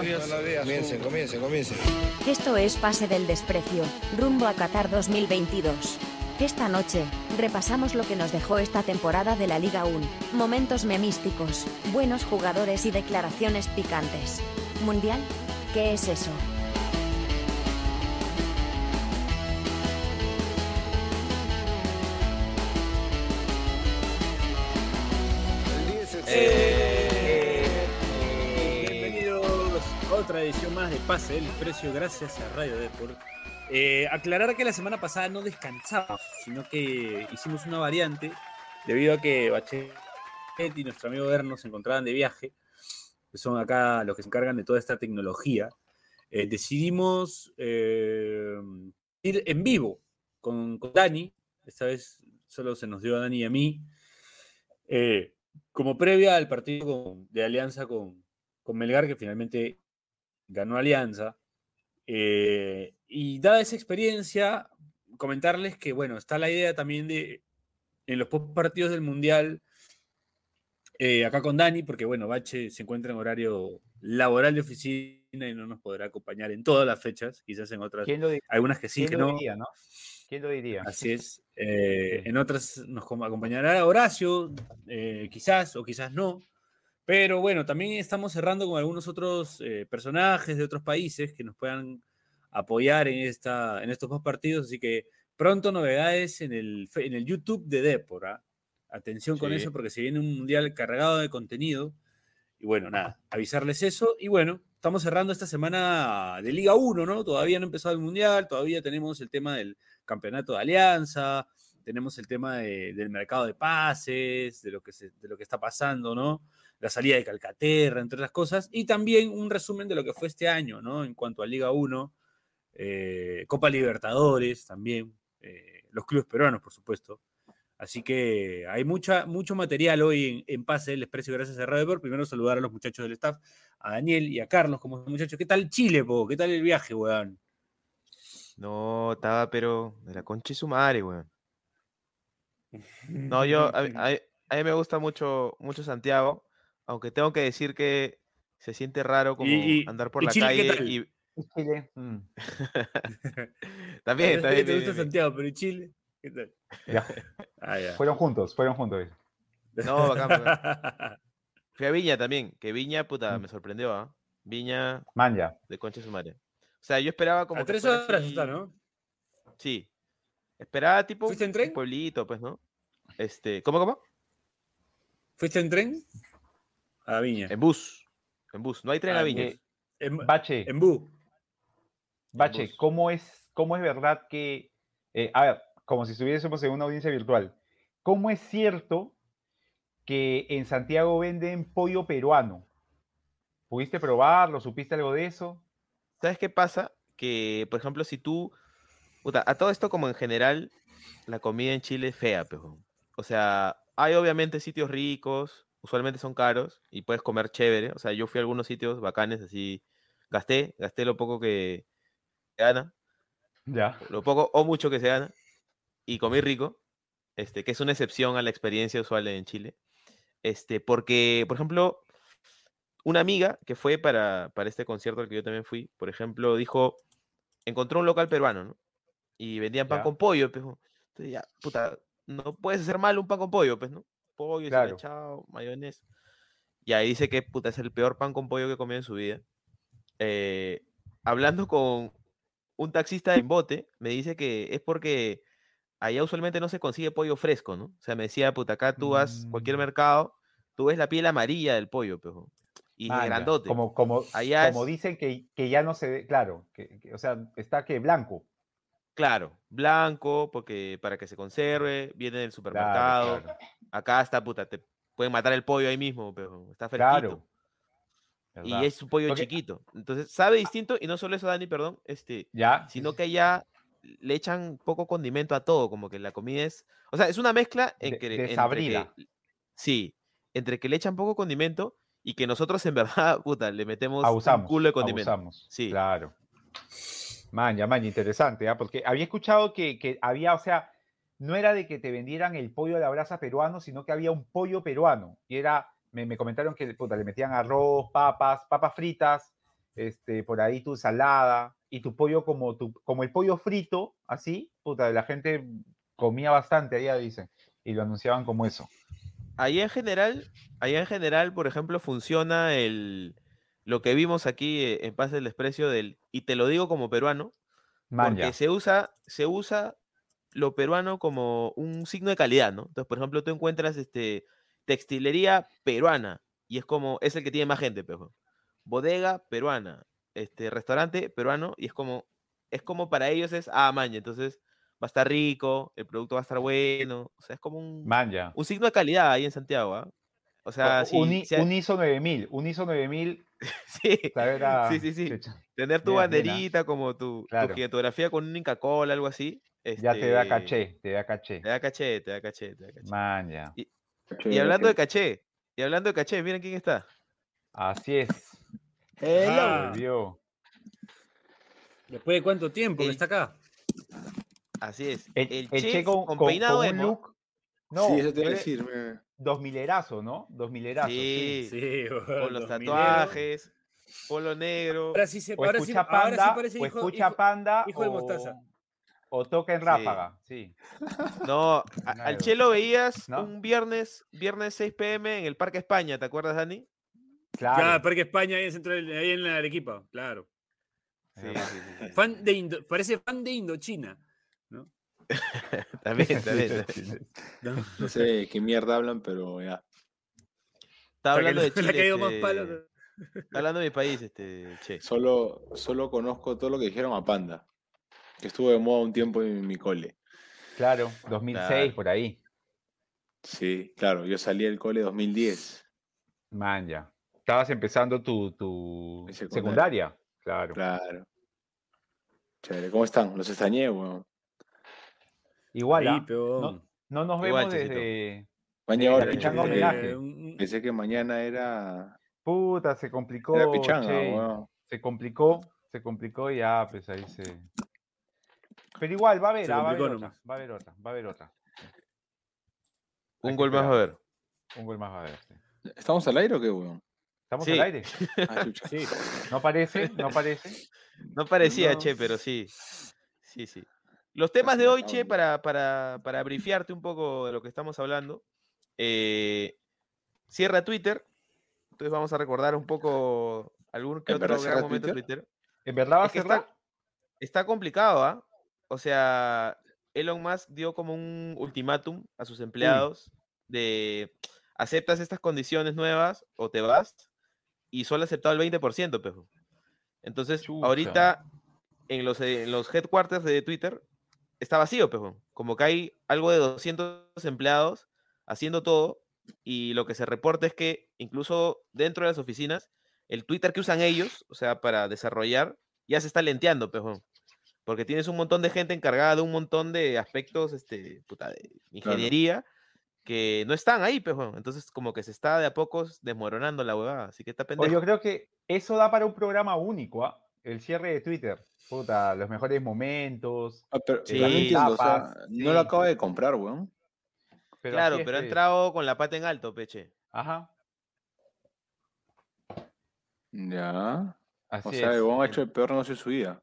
Comience, comience, comience. Esto es Pase del Desprecio, rumbo a Qatar 2022. Esta noche, repasamos lo que nos dejó esta temporada de la Liga 1, momentos memísticos, buenos jugadores y declaraciones picantes. ¿Mundial? ¿Qué es eso? Otra edición más de Pase del Desprecio, gracias a Radio Deport. Eh, aclarar que la semana pasada no descansamos, sino que hicimos una variante debido a que Bachelet y nuestro amigo Verno se encontraban de viaje, que son acá los que se encargan de toda esta tecnología. Eh, decidimos eh, ir en vivo con, Dani, esta vez solo se nos dio a Dani y a mí, como previa al partido de Alianza con, con Melgar, que finalmente ganó Alianza. Eh, y dada esa experiencia, comentarles que, bueno, está la idea también de, en los post partidos del Mundial, eh, acá con Dani, porque, bueno, Bache se encuentra en horario laboral de oficina y no nos podrá acompañar en todas las fechas, quizás en otras, ¿Quién lo, di- algunas que sí, quién que lo no. diría, no? ¿Quién lo diría? Así es. Eh. En otras nos com- acompañará Horacio, quizás o quizás no. Pero bueno, también estamos cerrando con algunos otros eh, personajes de otros países que nos puedan apoyar en, esta, en estos dos partidos. Así que pronto novedades en el, en el YouTube de Depor. ¿ah? Atención con Sí. eso porque se viene un mundial cargado de contenido. Y bueno, nada, avisarles eso. Y bueno, estamos cerrando esta semana de Liga 1, ¿no? Todavía no ha empezado el mundial, todavía tenemos el tema del campeonato de alianza, tenemos el tema de- del mercado de pases, de lo, que se- de lo que está pasando, ¿no? La salida de Calcaterra, entre otras cosas, y también un resumen de lo que fue este año, ¿no? En cuanto a Liga 1, eh, Copa Libertadores también, eh, los clubes peruanos, por supuesto. Así que hay mucha, mucho material hoy en, en Pase del Expreso, gracias a Radio. Primero saludar a los muchachos del staff, a Daniel y a Carlos como muchachos. ¿Qué tal Chile, po? ¿Qué tal el viaje, weón? No, estaba pero de la concha y su madre, weón. No, yo, a, a mí me gusta mucho, mucho Santiago, aunque tengo que decir que se siente raro como y- andar por y la Chile qué calle tal? y Chile. mm, también, ¿Te también, gusta bien, bien. Santiago, pero ¿y Chile? ¿Qué tal? ya, Ah, ya. Fueron juntos, fueron juntos. No, bacán, bacán. Fui a Viña también, que Viña, puta, Mm. me sorprendió, ¿ah? Viña Man, ya. de concha y su madre. O sea, yo esperaba como a tres horas está, ¿no? Sí. Esperaba tipo ¿Fuiste en un tren? pueblito, pues, ¿no? Este, ¿cómo, cómo? ¿Fuiste en tren? A Viña. En bus. En bus. No hay tren Ah, a en Viña. bus. En, Bache, en Bu. Bache, bus. ¿cómo es, ¿cómo es verdad que, eh, a ver, como si estuviésemos en una audiencia virtual, ¿cómo es cierto que en Santiago venden pollo peruano? ¿Pudiste probarlo? ¿Supiste algo de eso? ¿Sabes qué pasa? Que, por ejemplo, si tú. puta, a todo esto, como en general, la comida en Chile es fea, pero. O sea, hay obviamente sitios ricos, usualmente son caros y puedes comer chévere. O sea, yo fui a algunos sitios bacanes, así. Gasté, gasté lo poco que se gana, Ya. lo poco o mucho que se gana, y comí rico, este, que es una excepción a la experiencia usual en Chile. Este, porque, por ejemplo, una amiga que fue para, para este concierto al que yo también fui, por ejemplo, dijo, encontró un local peruano, ¿no? Y vendían pan Ya. con pollo, pues. Entonces ya, puta, no puedes hacer mal un pan con pollo, pues, ¿no? Pollo, Claro. chao, mayonesa. Y ahí dice que, puta, es el peor pan con pollo que comió en su vida. Eh, hablando con un taxista en bote, me dice que es porque allá usualmente no se consigue pollo fresco, ¿no? O sea, me decía, puta, acá tú vas a cualquier Mm. mercado, tú ves la piel amarilla del pollo, pejo. Y ya. grandote. Como, como, Allá como es- dicen que, que ya no se ve, claro, que, que- o sea, está que blanco. Claro, blanco, porque para que se conserve, viene del Claro, supermercado. claro. Acá está, puta, te pueden matar el pollo ahí mismo, pero está fresquito. Claro. Y es un pollo Porque- chiquito. Entonces, sabe distinto, y no solo eso, Dani, perdón, este, Ya. sino que allá le echan poco condimento a todo, como que la comida es, o sea, es una mezcla en que, entre desabrida. que- sí, entre que le echan poco condimento y que nosotros en verdad, puta, le metemos abusamos. un culo de condimento. abusamos. Sí. Claro. Maña, maña, interesante, ¿ah? Porque había escuchado que, que había, o sea, no era de que te vendieran el pollo de la brasa peruano, sino que había un pollo peruano. Y era, me, me comentaron que puta, le metían arroz, papas, papas fritas, este, por ahí tu salada y tu pollo como, tu, como el pollo frito, así, puta, la gente comía bastante allá, dicen, y lo anunciaban como eso. Ahí en general, ahí en general, por ejemplo, funciona el lo que vimos aquí eh, en Paz del Desprecio del, y te lo digo como peruano, porque se usa, se usa lo peruano como un signo de calidad, ¿no? Entonces, por ejemplo, tú encuentras este textilería peruana y es como, es el que tiene más gente, pero bodega peruana, este restaurante peruano y es como, es como para ellos es, ah, maña, entonces va a estar rico, el producto va a estar bueno, o sea, es como un, Man, ya. un signo de calidad ahí en Santiago, ¿ah? O sea, O- sí, Uni- sí hay- un ISO 9000, un ISO 9000, sí, a- Sí, sí, sí. chucha, tener tu ¿ah? banderita como tu, tu Claro. gigantografía con un Inca Cola, algo así. Ya te da este, caché, te da caché. Te da caché, te da caché, te da caché. Man, ya. Y hablando de caché, y hablando de caché, miren quién está. Así es. Ah, Volvió. Después de cuánto tiempo que está acá. Así es. El, El, el Che, Che con, con, con- peinado con un look. No, sí, eso te iba a decir. Dos milerazo, ¿no? Dos milerazo. Sí, Sí, con los 2000. tatuajes, polo negro. Ahora sí se O ahora sí, ahora parece o hijo, escucha hijo- panda, hijo de o, mostaza. O toca en ráfaga, sí. No, a- al Che lo veías ¿No? un viernes, viernes 6 pm en el Parque España, ¿te acuerdas, Dani? Claro. Ya, Parque España ahí en, centro, ahí en la Arequipa, claro. Sí, sí, sí, sí. Fan de Indo- parece fan de Indochina. También, Sí, también. también. ¿no? No sé qué mierda hablan, pero ya. Que hablando de le- Chile. más este, palo. está hablando de mi país, este, Che. Solo, solo conozco todo lo que dijeron a Panda. Que estuvo de moda un tiempo en mi cole. Claro, 2006, Claro. por ahí. Sí, claro, yo salí del cole 2010. Man, ya. Estabas empezando tu, tu secundaria. secundaria. Claro. Claro. Chévere, ¿cómo están? Los extrañé, weón. Igual, Ahí, ¿ah? no, no nos Igual, vemos Chesito. desde. Me han Sí, llegado la a pichanga pensé, homenaje. que, Eh, pensé que mañana era, Puta, se complicó. era pichanga, che. weón. Se complicó, se complicó y ya, pues ahí se. Pero igual, va a haber, ah, va a haber otra, va a haber otra, va a haber otra. Un Hay gol más a esperar. ver. Un gol más va a haber. sí. ¿Estamos al aire o qué, weón? ¿Estamos Sí. al aire? Ah. Sí. ¿No parece? ¿No parece? No parecía, No. Che, pero sí. Sí, sí. Los temas de hoy, Che, para, para, para brifiarte un poco de lo que estamos hablando. eh, cierra Twitter. Entonces vamos a recordar un poco algún que ¿En otro gran momento de Twitter? Twitter. ¿En verdad va a está, está complicado, ¿ah? O sea, Elon Musk dio como un ultimátum a sus empleados de aceptas estas condiciones nuevas o te vas y solo ha aceptado el 20%, pejo. Entonces, Chucha. ahorita en los, eh, en los headquarters de Twitter está vacío, pejo. Como que hay algo de 200 empleados haciendo todo y lo que se reporta es que incluso dentro de las oficinas, el Twitter que usan ellos, o sea, para desarrollar, ya se está lenteando, pejo. Porque tienes un montón de gente encargada de un montón de aspectos este, puta, de ingeniería que no están ahí, pejo. Entonces, como que se está de a pocos desmoronando la huevada. Así que está pendejo. yo creo que eso da para un programa único, ¿ah? El cierre de Twitter. Puta, los mejores momentos. Ah, pero Sí. no entiendo, o sea, Tapas, no lo sí. acaba de comprar, weón. Pero claro, pero ha pues. entrado con la pata en alto, peche. Ajá, Ya. así O sea, es. el weón ha hecho el peor negocio de su vida.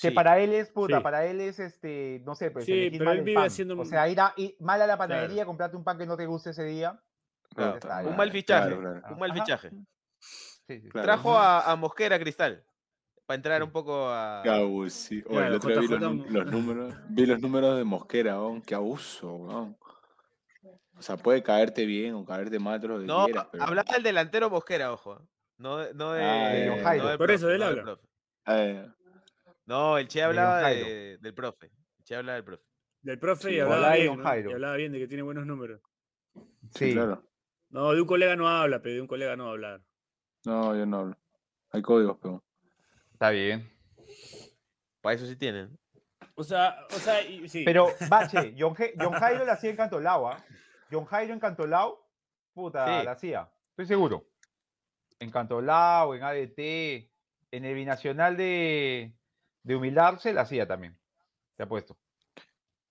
Que Sí. para él es, puta, Sí. para él es, este, no sé, pues Sí, pero mal él el vive pan. haciendo O sea, ir, a, ir mal a la panadería, Claro. comprarte un pan que no te guste ese día. Claro, está Un mal fichaje. claro, claro. Un mal Ajá. fichaje. Sí, sí, Claro. Trajo a, a Mosquera Cristal. Para entrar un poco a. Qué abuso. sí. Oye, Claro, el otro día vi los, números, vi los números de Mosquera. Qué abuso, weón. O sea, puede caerte bien o caerte mal, lo que No, quieras, pero... hablaba del delantero Mosquera, ojo. No, de- no de. Ah, de no Por eso no del habla. No, el Che hablaba Jairo. de- del profe. El Che hablaba del profe. Del profe Sí, y hablaba bien, ¿no? Jairo. Y hablaba bien de que tiene buenos números. sí, Sí. claro. No, de un colega no habla, pero de un colega no va a hablar. No, yo no hablo. Hay códigos, pero... Está bien. Para eso sí tienen. O sea, o sea, y- sí. Pero, bache, John, John Jairo la hacía en Cantolao, ¿ah? John Jairo en Cantolao, puta, Sí. la hacía. Estoy seguro. En Cantolao, en ADT, en el binacional de, de Humildarse, la hacía también. Te apuesto.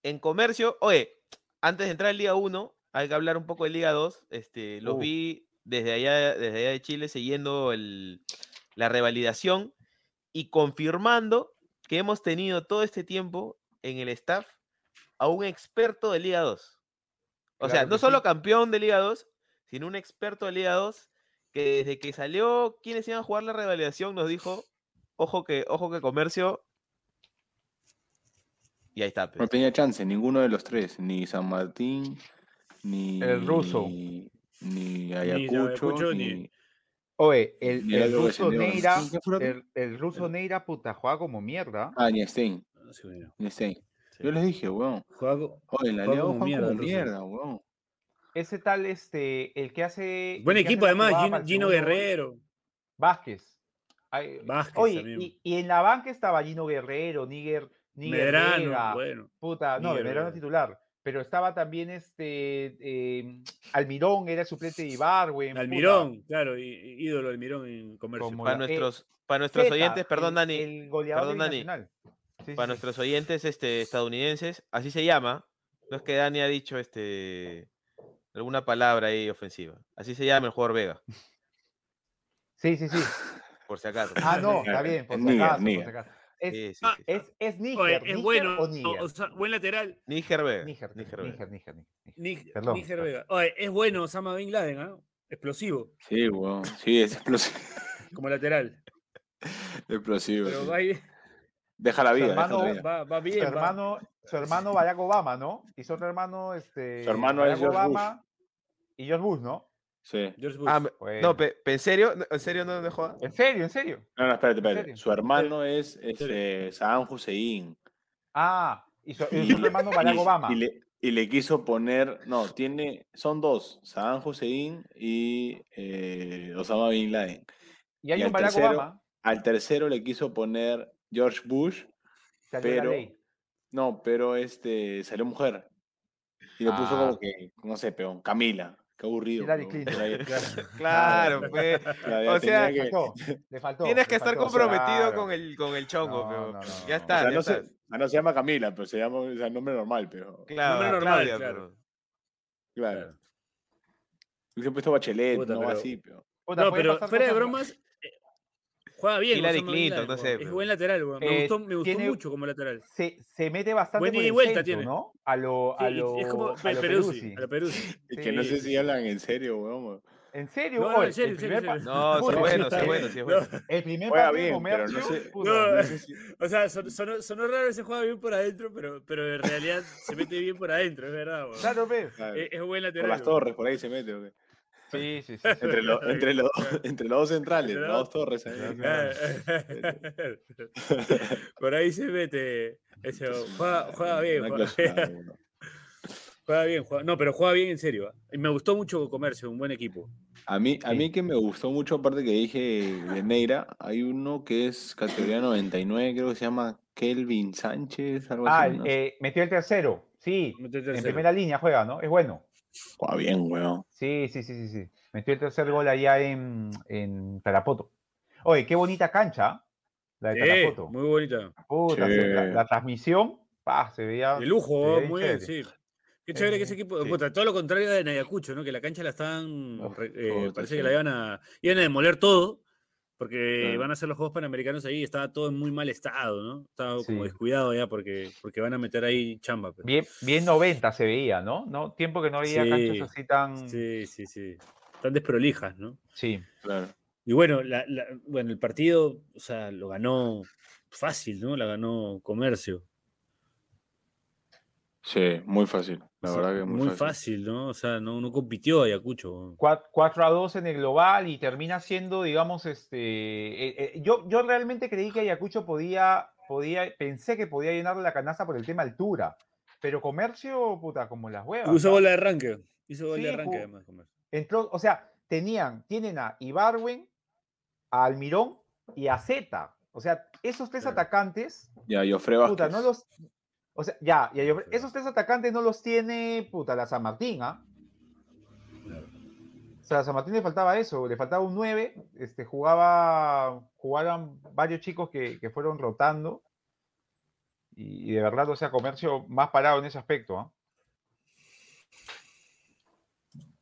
En comercio, oye, antes de entrar en Liga 1, hay que hablar un poco de Liga 2. Este, los vi desde allá, desde allá de Chile siguiendo el, la revalidación y confirmando que hemos tenido todo este tiempo en el staff a un experto de Liga 2. O sea, no solo campeón de Liga 2, sino un experto de Liga 2 que desde que salió quienes iban a jugar la revalidación nos dijo, ojo que, ojo que comercio. Y ahí está. No pues. tenía chance, ninguno de los tres, ni San Martín, ni El ruso. ni, ni Ayacucho, ni, ni- Oye, el, ni el ruso Neira, ¿quién fue el ruso Neira, puta, juega como mierda. Ah, ni Stein, No sé, bueno. ni Stein. Sí. Yo les dije, weón. Juega Oye, la Juega como mierda como mierda, weón. Ese tal, este, el que hace. Buen hace equipo además, Gino, Guerrero. Vázquez. Ay, Vázquez Oye, y, y en la banca estaba Gino Guerrero, Níger, Níger Medrano, Vega, bueno. puta, no, Medrano titular. Pero estaba también este eh, Almirón, era el suplente de Ibarwen. puta, Almirón, claro, y- y- ídolo Almirón en comercio. Como Para la- eh, nuestros, para nuestros Zeta, oyentes, perdón, el- Dani. El goleador perdón, Dani. Sí, para sí. nuestros oyentes este, estadounidenses, así se llama. No es que Dani ha dicho este alguna palabra ahí ofensiva. Así se llama el jugador Vega, Sí, sí, sí. por si acaso. Ah, no, está bien, por si acaso, por si acaso. Es, Sí, sí, Ah, sí. es, es Níger, Oye, Níger es bueno, o o- Níger. o sea, buen lateral. Níger Vega. Níger, Níger. Níger, Níger, Níger. Ní- Perdón, Níger perdón. Vega. Oye, es bueno Osama Bin Laden, ¿ah? Explosivo, Sí, weón. Sí, es explosivo. como lateral. explosivo Pero sí. va, Deja la vida, deja hermano- la vida. va, va Su bien. va. hermano, su hermano Barack Obama, ¿no? Y su otro hermano, este. Su hermano Barack es Obama y George Bush, ¿no? Sí. George Bush. Ah, Bueno. no, pe- pe- ¿en serio? ¿En serio no jodas? En serio, en serio. No, no, espérate, ¿En espérate. Su hermano es serio? este, Saddam Hussein. Ah, y su, y Y, su otro hermano Barack y- Obama. y le, y le quiso poner, no, tiene, son dos, Saddam Hussein y eh, Osama Bin Laden. Y hay y un al Barack tercero- Obama. Al tercero le quiso poner George Bush, Salió pero- no, pero este salió mujer. Y le puso Ah. como que, no sé, peón, Camila. Qué aburrido. Claro, pues. O sea, que- faltó, le faltó. Tienes que estar faltó, comprometido claro. con el, con el chongo, No, pero no, no, ya no. o está, sea, ya no está. se, ah, no se llama Camila, pero se llama, o sea, nombre normal, pero. Claro, Nombre normal, Claudia, claro. pero- Claro. He puesto Bachelet, Puta, no pero- así, pero. Puta, No, pero fuera de bromas, juega bien. Hillary Clinton, no weón. sé, Es buen lateral, weón. Me Eh, gustó, me gustó tiene- mucho como lateral. Se, se mete bastante Buen por y el vuelta centro, tiene. ¿no? A lo, a Sí, lo, es como a lo Peruzzi, Peruzzi. a lo Peruzzi. Es que no sé si hablan en serio, weón. ¿En serio? No, no, Oye, en serio, en serio. No, sí es bueno, sí es bueno, sí es bueno. El primer Juega bien, pero no sé- O sea, son- sonó, sonó raro ese juega bien por adentro, pero, pero en realidad se mete bien por adentro, es verdad. weón. Claro, Es, es buen por lateral. las weón. torres, por ahí se mete. ¿o qué? Sí, sí, sí. Entre, lo- entre, los, entre los dos centrales, los dos torres. Por ahí se mete. Juega, juega bien, juega, weón. juega bien. juega- no, pero juega bien en serio. ¿ah? Y Me gustó mucho Comercio, un buen equipo. A mí, a mí que me gustó mucho, aparte que dije de Neira, hay uno que es categoría 99, creo que se llama Kelvin Sánchez, algo Ah, así. ¿no? eh, metió el tercero. Sí, Metió el en primera línea juega, ¿no? Es bueno. Juega bien, weón. Sí, sí, sí, sí, sí. Metió el tercer gol allá en, en Tarapoto. Oye, qué bonita cancha, la de Sí, Tarapoto. muy bonita. Puta, la, transmisión, pa, se veía. De lujo, veía muy bien, sí. Qué chévere que ese Eh, equipo. sí. puta, todo lo contrario de Nayacucho, ¿no? Que la cancha la re- eh, puta, parece sí. que la iban a. Iban a demoler todo. Porque Claro. van a hacer los Juegos Panamericanos ahí y estaba todo en muy mal estado, ¿no? Estaba como Sí. descuidado ya porque, porque van a meter ahí chamba. pues. Bien, bien 90 se veía, ¿no? ¿no? Tiempo que no había Sí. canchas así tan. Sí, sí, sí. Están desprolijas, ¿no? Sí. Claro. Y bueno, la- la- bueno, el partido, o sea, lo ganó fácil, ¿no? La ganó Comercio. Sí, muy fácil. La verdad que muy, muy fácil. ¿no? O sea, no, no compitió Ayacucho. 4 a 2 en el global y termina siendo, digamos, este. eh, eh, yo, yo realmente creí que Ayacucho podía, podía, pensé que podía llenarle la canasta por el tema altura. Pero comercio, puta, como las huevas. Hizo gol de arranque. Hizo gol Sí, de arranque, además. Comercio. Entró, o sea, tenían, tienen a Ibarwen, a Almirón y a Zeta. O sea, esos tres Claro. atacantes, Ya, Jofre Vázquez. puta, no los. O sea, ya, ya, yo- esos tres atacantes no los tiene, puta, la San Martín, ¿ah? Claro. O sea, a San Martín le faltaba eso, le faltaba un 9, este, jugaba, jugaban varios chicos que, que fueron rotando. Y, y de verdad, o sea, comercio más parado en ese aspecto, ¿ah?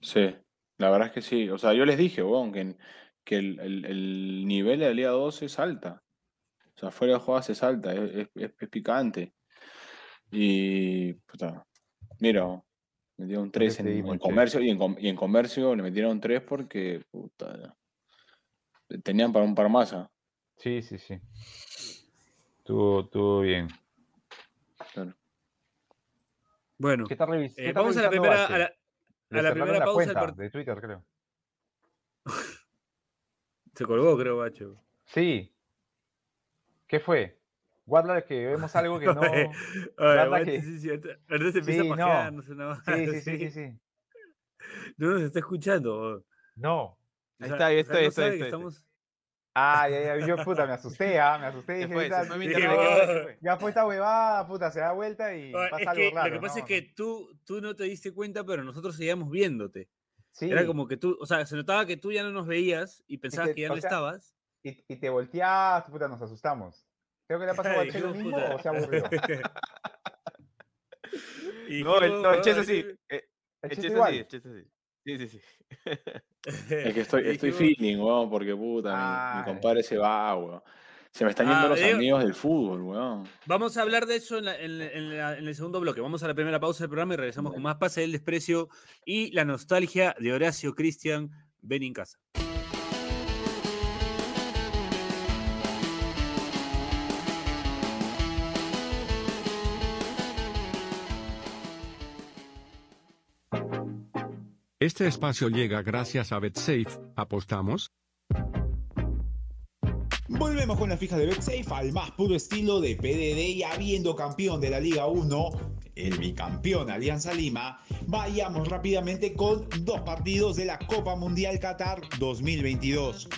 Sí, la verdad es que sí. O sea, yo les dije, weón, que, que el, el- el nivel de la Liga 2 es alta. O sea, fuera de jugadas es alta, es, es- es- es picante. Y, puta, mira, metieron 3 en, en comercio y en, com- y en comercio le metieron 3 porque, puta, tenían para un par más. ah. Sí, sí, sí. Estuvo, estuvo bien. Claro. Bueno, ¿Qué está, revis- eh, qué está vamos a la primera, a la, a primera la pausa. part- de Twitter, creo. Se colgó, creo, Bacho. Sí. ¿Qué fue? Guarda que vemos algo que no. Oye, Guarda Bacho, que- sí, sí, ahorita- se empieza Sí, a no. pajear, no sé nada más. Sí, sí, sí, sí, sí. No nos está escuchando. No. Ahí está, ahí está, ahí está, estamos... Ah, ya, ya, yo puta, me asusté, ah, me asusté. Se dije, fue, se "Puta, fue mi dije, internet. "Oh". Ya fue esta huevada, puta, se da vuelta y Oye, pasa es algo que raro. lo que pasa ¿no? es que tú, tú no te diste cuenta, pero nosotros seguíamos viéndote. Sí, Era como que tú, o sea, se notaba que tú ya no nos veías y pensabas que, que ya no sea, estabas. y, y te volteaste, puta, nos asustamos. Creo que le ha pasado a lo mismo puta. o se aburrió. Y No, el, no, el Chess "Ay, así. eh, El El chiste Chess igual. así, el Chess así. Sí, sí, sí. Es que estoy, estoy feeling, weón, porque puta, mi- mi, Ay. compadre se va, weón. Se me están yendo Ah, los amigos del fútbol, weón. Vamos a hablar de eso en, la- en en la- en el segundo bloque. Vamos a la primera pausa del programa y regresamos con más Pase del Desprecio y la nostalgia de Horacio Cristian Benincasa. Este espacio llega gracias a BetSafe. ¿Apostamos? Volvemos con la fija de BetSafe al más puro estilo de PDD y habiendo campeón de la Liga 1, el bicampeón Alianza Lima, vayamos rápidamente con dos partidos de la Copa Mundial Qatar 2022.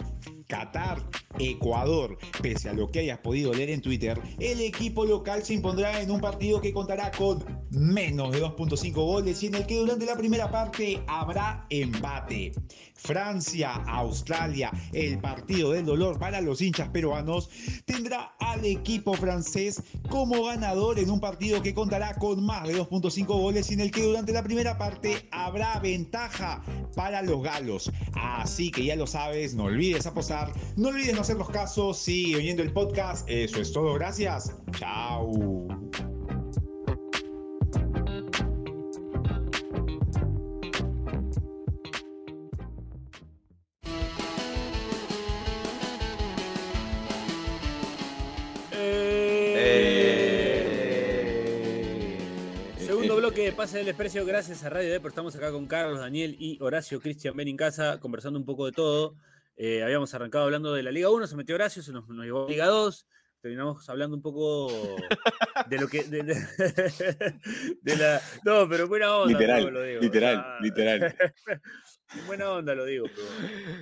Qatar, Ecuador. Pese a lo que hayas podido leer en Twitter, el equipo local se impondrá en un partido que contará con menos de 2.5 goles y en el que durante la primera parte habrá empate. Francia, Australia, el partido del dolor para los hinchas peruanos, tendrá al equipo francés como ganador en un partido que contará con más de 2.5 goles y en el que durante la primera parte habrá ventaja para los galos. Así que ya lo sabes, no olvides apostar, no olvides no hacer los casos, sigue oyendo el podcast, eso es todo, gracias, chao. Eh, Segundo bloque de Pase del Desprecio, gracias a Radio Depor. Estamos acá con Carlos, Daniel y Horacio Cristian Benincasa, conversando un poco de todo. Eh, habíamos arrancado hablando de la Liga 1, se metió Horacio, se nos, nos llevó a Liga 2. Terminamos hablando un poco de lo que. De, de- de la, no, pero buena onda. Literal, lo digo, o literal, sea, literal. buena onda lo digo, pero.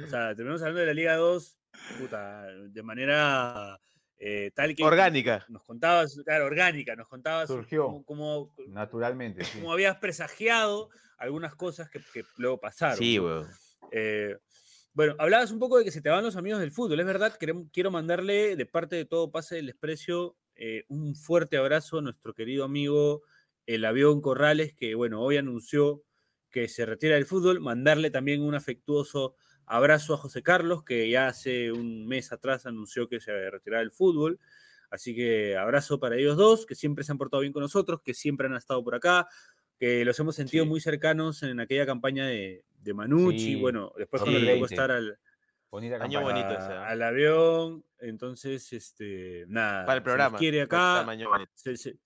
O sea, terminamos hablando de la Liga 2, puta, de manera eh, tal que. Orgánica. Nos contabas, claro, orgánica, nos contabas Surgió. cómo- cómo, Naturalmente, sí. como habías presagiado algunas cosas que, que luego pasaron. Sí, weón. Eh, bueno, hablabas un poco de que se te van los amigos del fútbol, es verdad, quiero mandarle de parte de todo Pase del Desprecio eh, un fuerte abrazo a nuestro querido amigo el avión Corrales, que bueno, hoy anunció que se retira del fútbol, mandarle también un afectuoso abrazo a José Carlos, que ya hace un mes atrás anunció que se retiraba del fútbol. Así que abrazo para ellos dos, que siempre se han portado bien con nosotros, que siempre han estado por acá, que los hemos sentido Sí. muy cercanos en aquella campaña de, de Manucci. Sí, Bueno, después cuando le tocó 2020. estar al, Bonita Año bonito ese, ¿ah? al avión. Entonces, este, nada. Para el se les programa. quiere acá. Se, se-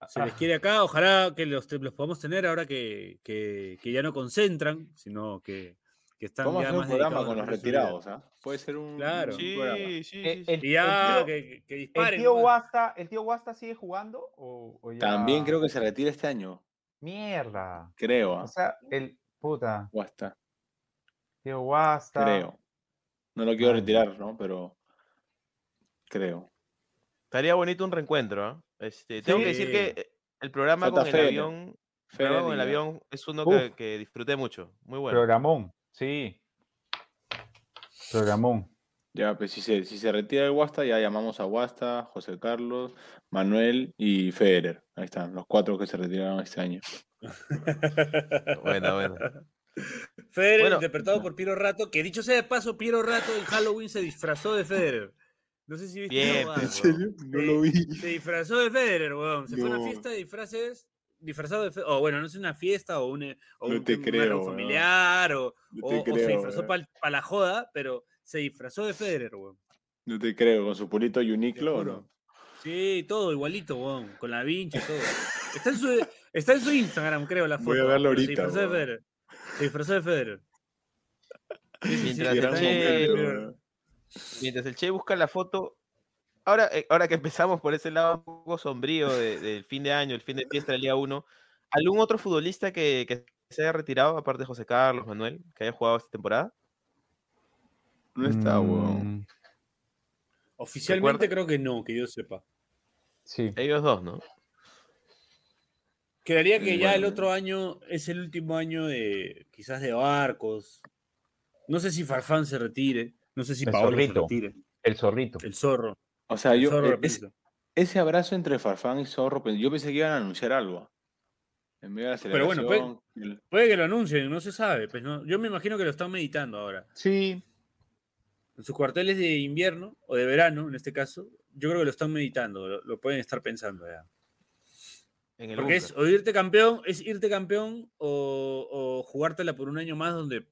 Ah, se les quiere acá. Ojalá que los, los podamos tener ahora que, que- que ya no concentran, sino que, que están Vamos a ya hacer un programa con los retirados, ¿ah? Puede ser un, Claro. Sí, programa. sí, sí, Eh, sí. el- tío- que, que ¿El disparen. tío, nomás. Guasta, ¿El tío Guasta sigue jugando? O, o ya- También creo que se retira este año, Mierda. creo, O ¿ah? sea, el. Puta. O hasta, Tío Guasta. creo. No lo quiero retirar, ¿no? Pero creo. Estaría bonito un reencuentro, ¿ah? Este, tengo que decir que eh, el programa Falta con el avión, el programa con el avión es uno que disfruté mucho. Muy bueno. Programón. Sí. Programón. Ya, pues si se, si se retira el Guasta, ya llamamos a Guasta, José Carlos, Manuel y Federer. Ahí están, los cuatro que se retiraron este año. Bueno, bueno. Federer Bueno. interpretado por Piero Rato, que dicho sea de paso, Piero Rato en Halloween se disfrazó de Federer. No sé si viste Bien, huevada, ¿en serio? No lo vi. Se disfrazó de Federer, weón. Se fue a No. una fiesta de disfraces disfrazado de Federer. O bueno, no sé, una fiesta o un, eh, o No un, te un creo, familiar o, No o- te o se creo, disfrazó para la joda, pero se disfrazó de Federer, weón. No te creo, con su pulito Te Uniqlo, ¿o. ¿no? Sí, todo igualito, weón. Con la vincha y todo. Está en su, está en su Instagram, creo, la foto. Voy a verlo pero Se ahorita, disfrazó de weón. Federer. Se disfrazó de Federer. Sí, sí, Mientras el Che-. Mientras el Che busca la foto, ahora, eh, ahora que empezamos por ese lado un poco sombrío de- del fin de año, el fin de fiesta de la Liga 1, ¿algún otro futbolista que, que se haya retirado, aparte de José Carlos, Manuel, que haya jugado esta temporada? No está, weón. Mm, Oficialmente creo que no, que yo sepa. Sí. Ellos dos, ¿no? Quedaría que Sí, ya el bueno. otro año es el último año de quizás de Barcos. No sé si Farfán se retire. No sé si El Paolo se Zorrito. retire. El zorrito. El zorro. O sea, yo, Pelito. ese abrazo entre Farfán y Zorro, pues, yo pensé que iban a anunciar algo. En medio de la Pero bueno, el- Puede que lo anuncien, no se sabe. Pues no. Yo me imagino que lo están meditando ahora. Sí. En sus cuarteles de invierno o de verano, en este caso, yo creo que lo están meditando. Lo, lo pueden estar pensando ya. En el Porque es o irte campeón, es irte campeón o, o jugártela por un año más donde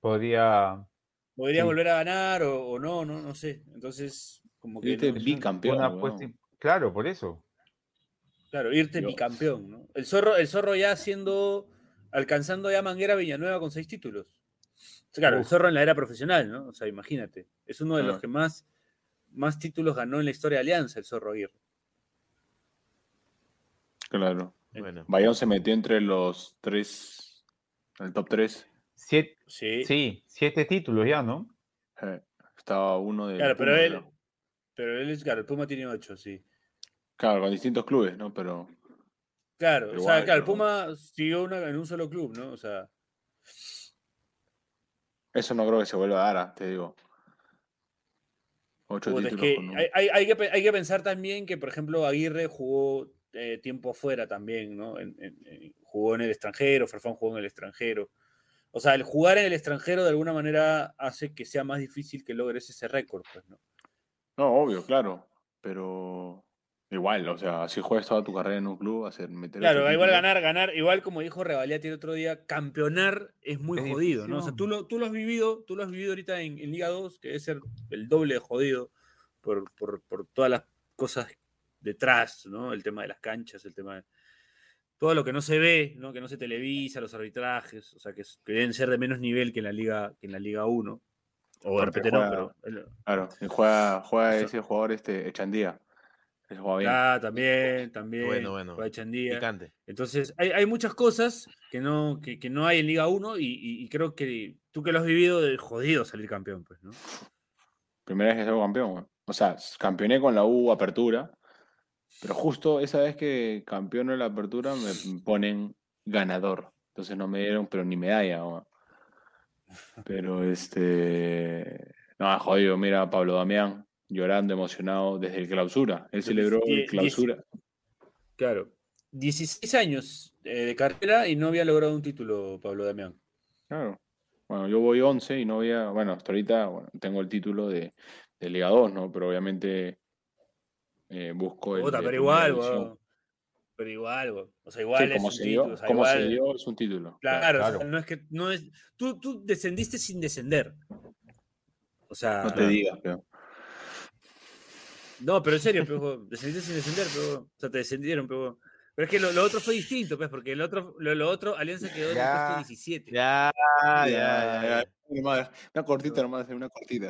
Podría. podrías Sí. volver a ganar o, o no, no, no sé. Entonces, como que Irte no- bicampeón, una apuesta Claro, por eso. Claro, irte bicampeón, ¿no? El zorro, el zorro ya siendo, alcanzando ya Manguera Villanueva con seis títulos. Claro, el zorro en la era profesional, ¿no? O sea, imagínate. Es uno de los Ah. que más, más títulos ganó en la historia de Alianza, el zorro Aguirre. Claro. Bueno, Bayón se metió entre los tres, el top 3. Siete, Sí, sí, siete títulos ya, ¿no? estaba uno de. claro, pero él, pero él es, claro, el Puma tiene ocho, sí. Claro, con distintos clubes, ¿no? Pero. Claro, Pero o sea, igual, claro, el pero- Puma siguió una- en un solo club, ¿no? O sea, Eso no creo que se vuelva a dar, ah, te digo. Ocho es títulos que con un- hay, hay- hay que hay que pensar también que, por ejemplo, Aguirre jugó eh, tiempo afuera también, ¿no? En- en- en- jugó en el extranjero, Farfán jugó en el extranjero. O sea, el jugar en el extranjero de alguna manera hace que sea más difícil que logres ese récord, pues, ¿no? No, obvio, claro. Pero. Igual, o sea, si juegas toda tu carrera en un club, hacer meter Claro, igual ganar, ganar, igual como dijo Revaliati el otro día, campeonar es muy Es jodido, ¿no? O sea, tú lo, tú lo has vivido, tú lo has vivido ahorita en, en Liga 2, que debe ser el doble de jodido por, por, por todas las cosas detrás, ¿no? El tema de las canchas, el tema de todo lo que no se ve, ¿no? Que no se televisa, los arbitrajes, o sea, que deben ser de menos nivel que en la Liga, que en la Liga 1. O de repente no, pero. el- Claro, juega, juega O sea- ese jugador, este, Echandía. Ese juega bien. Ah, también, también. Bueno, bueno. juega Chandía. picante. Entonces, hay, hay muchas cosas que no, que, que no hay en Liga 1 y, y- y creo que tú que lo has vivido, jodido salir campeón, pues, ¿no? Primera vez que salgo campeón, weón. O sea, campeoné con la U Apertura, pero justo esa vez que campeono en la Apertura me ponen ganador. Entonces no me dieron, pero ni medalla, weón. Pero este. No, jodido, mira a Pablo Damián llorando, emocionado desde el clausura. Él celebró el clausura. Claro. 16 años eh, de carrera y no había logrado un título, Pablo Damián. Claro. Bueno, yo voy 11 y no voy a. Bueno, hasta ahorita bueno, tengo el título de, de Liga 2, ¿no? Pero obviamente eh, busco el. Puta, pero igual. Pero igual. O sea, Sí, igual es como un se título. dio, o sea, como se igual- dio, es un título. Claro, o sea, Claro. no es que. No es, tú, tú descendiste sin descender. O sea. No te digas, pero. No, pero en serio, pero, descendiste sin descender, pero, o sea, te descendieron, pero, pero es que lo, lo otro fue distinto, pues, porque el otro, lo, lo otro, Alianza quedó en el Ya. puesto 17. Ya, ya, ya, Una cortita nomás, una cortita.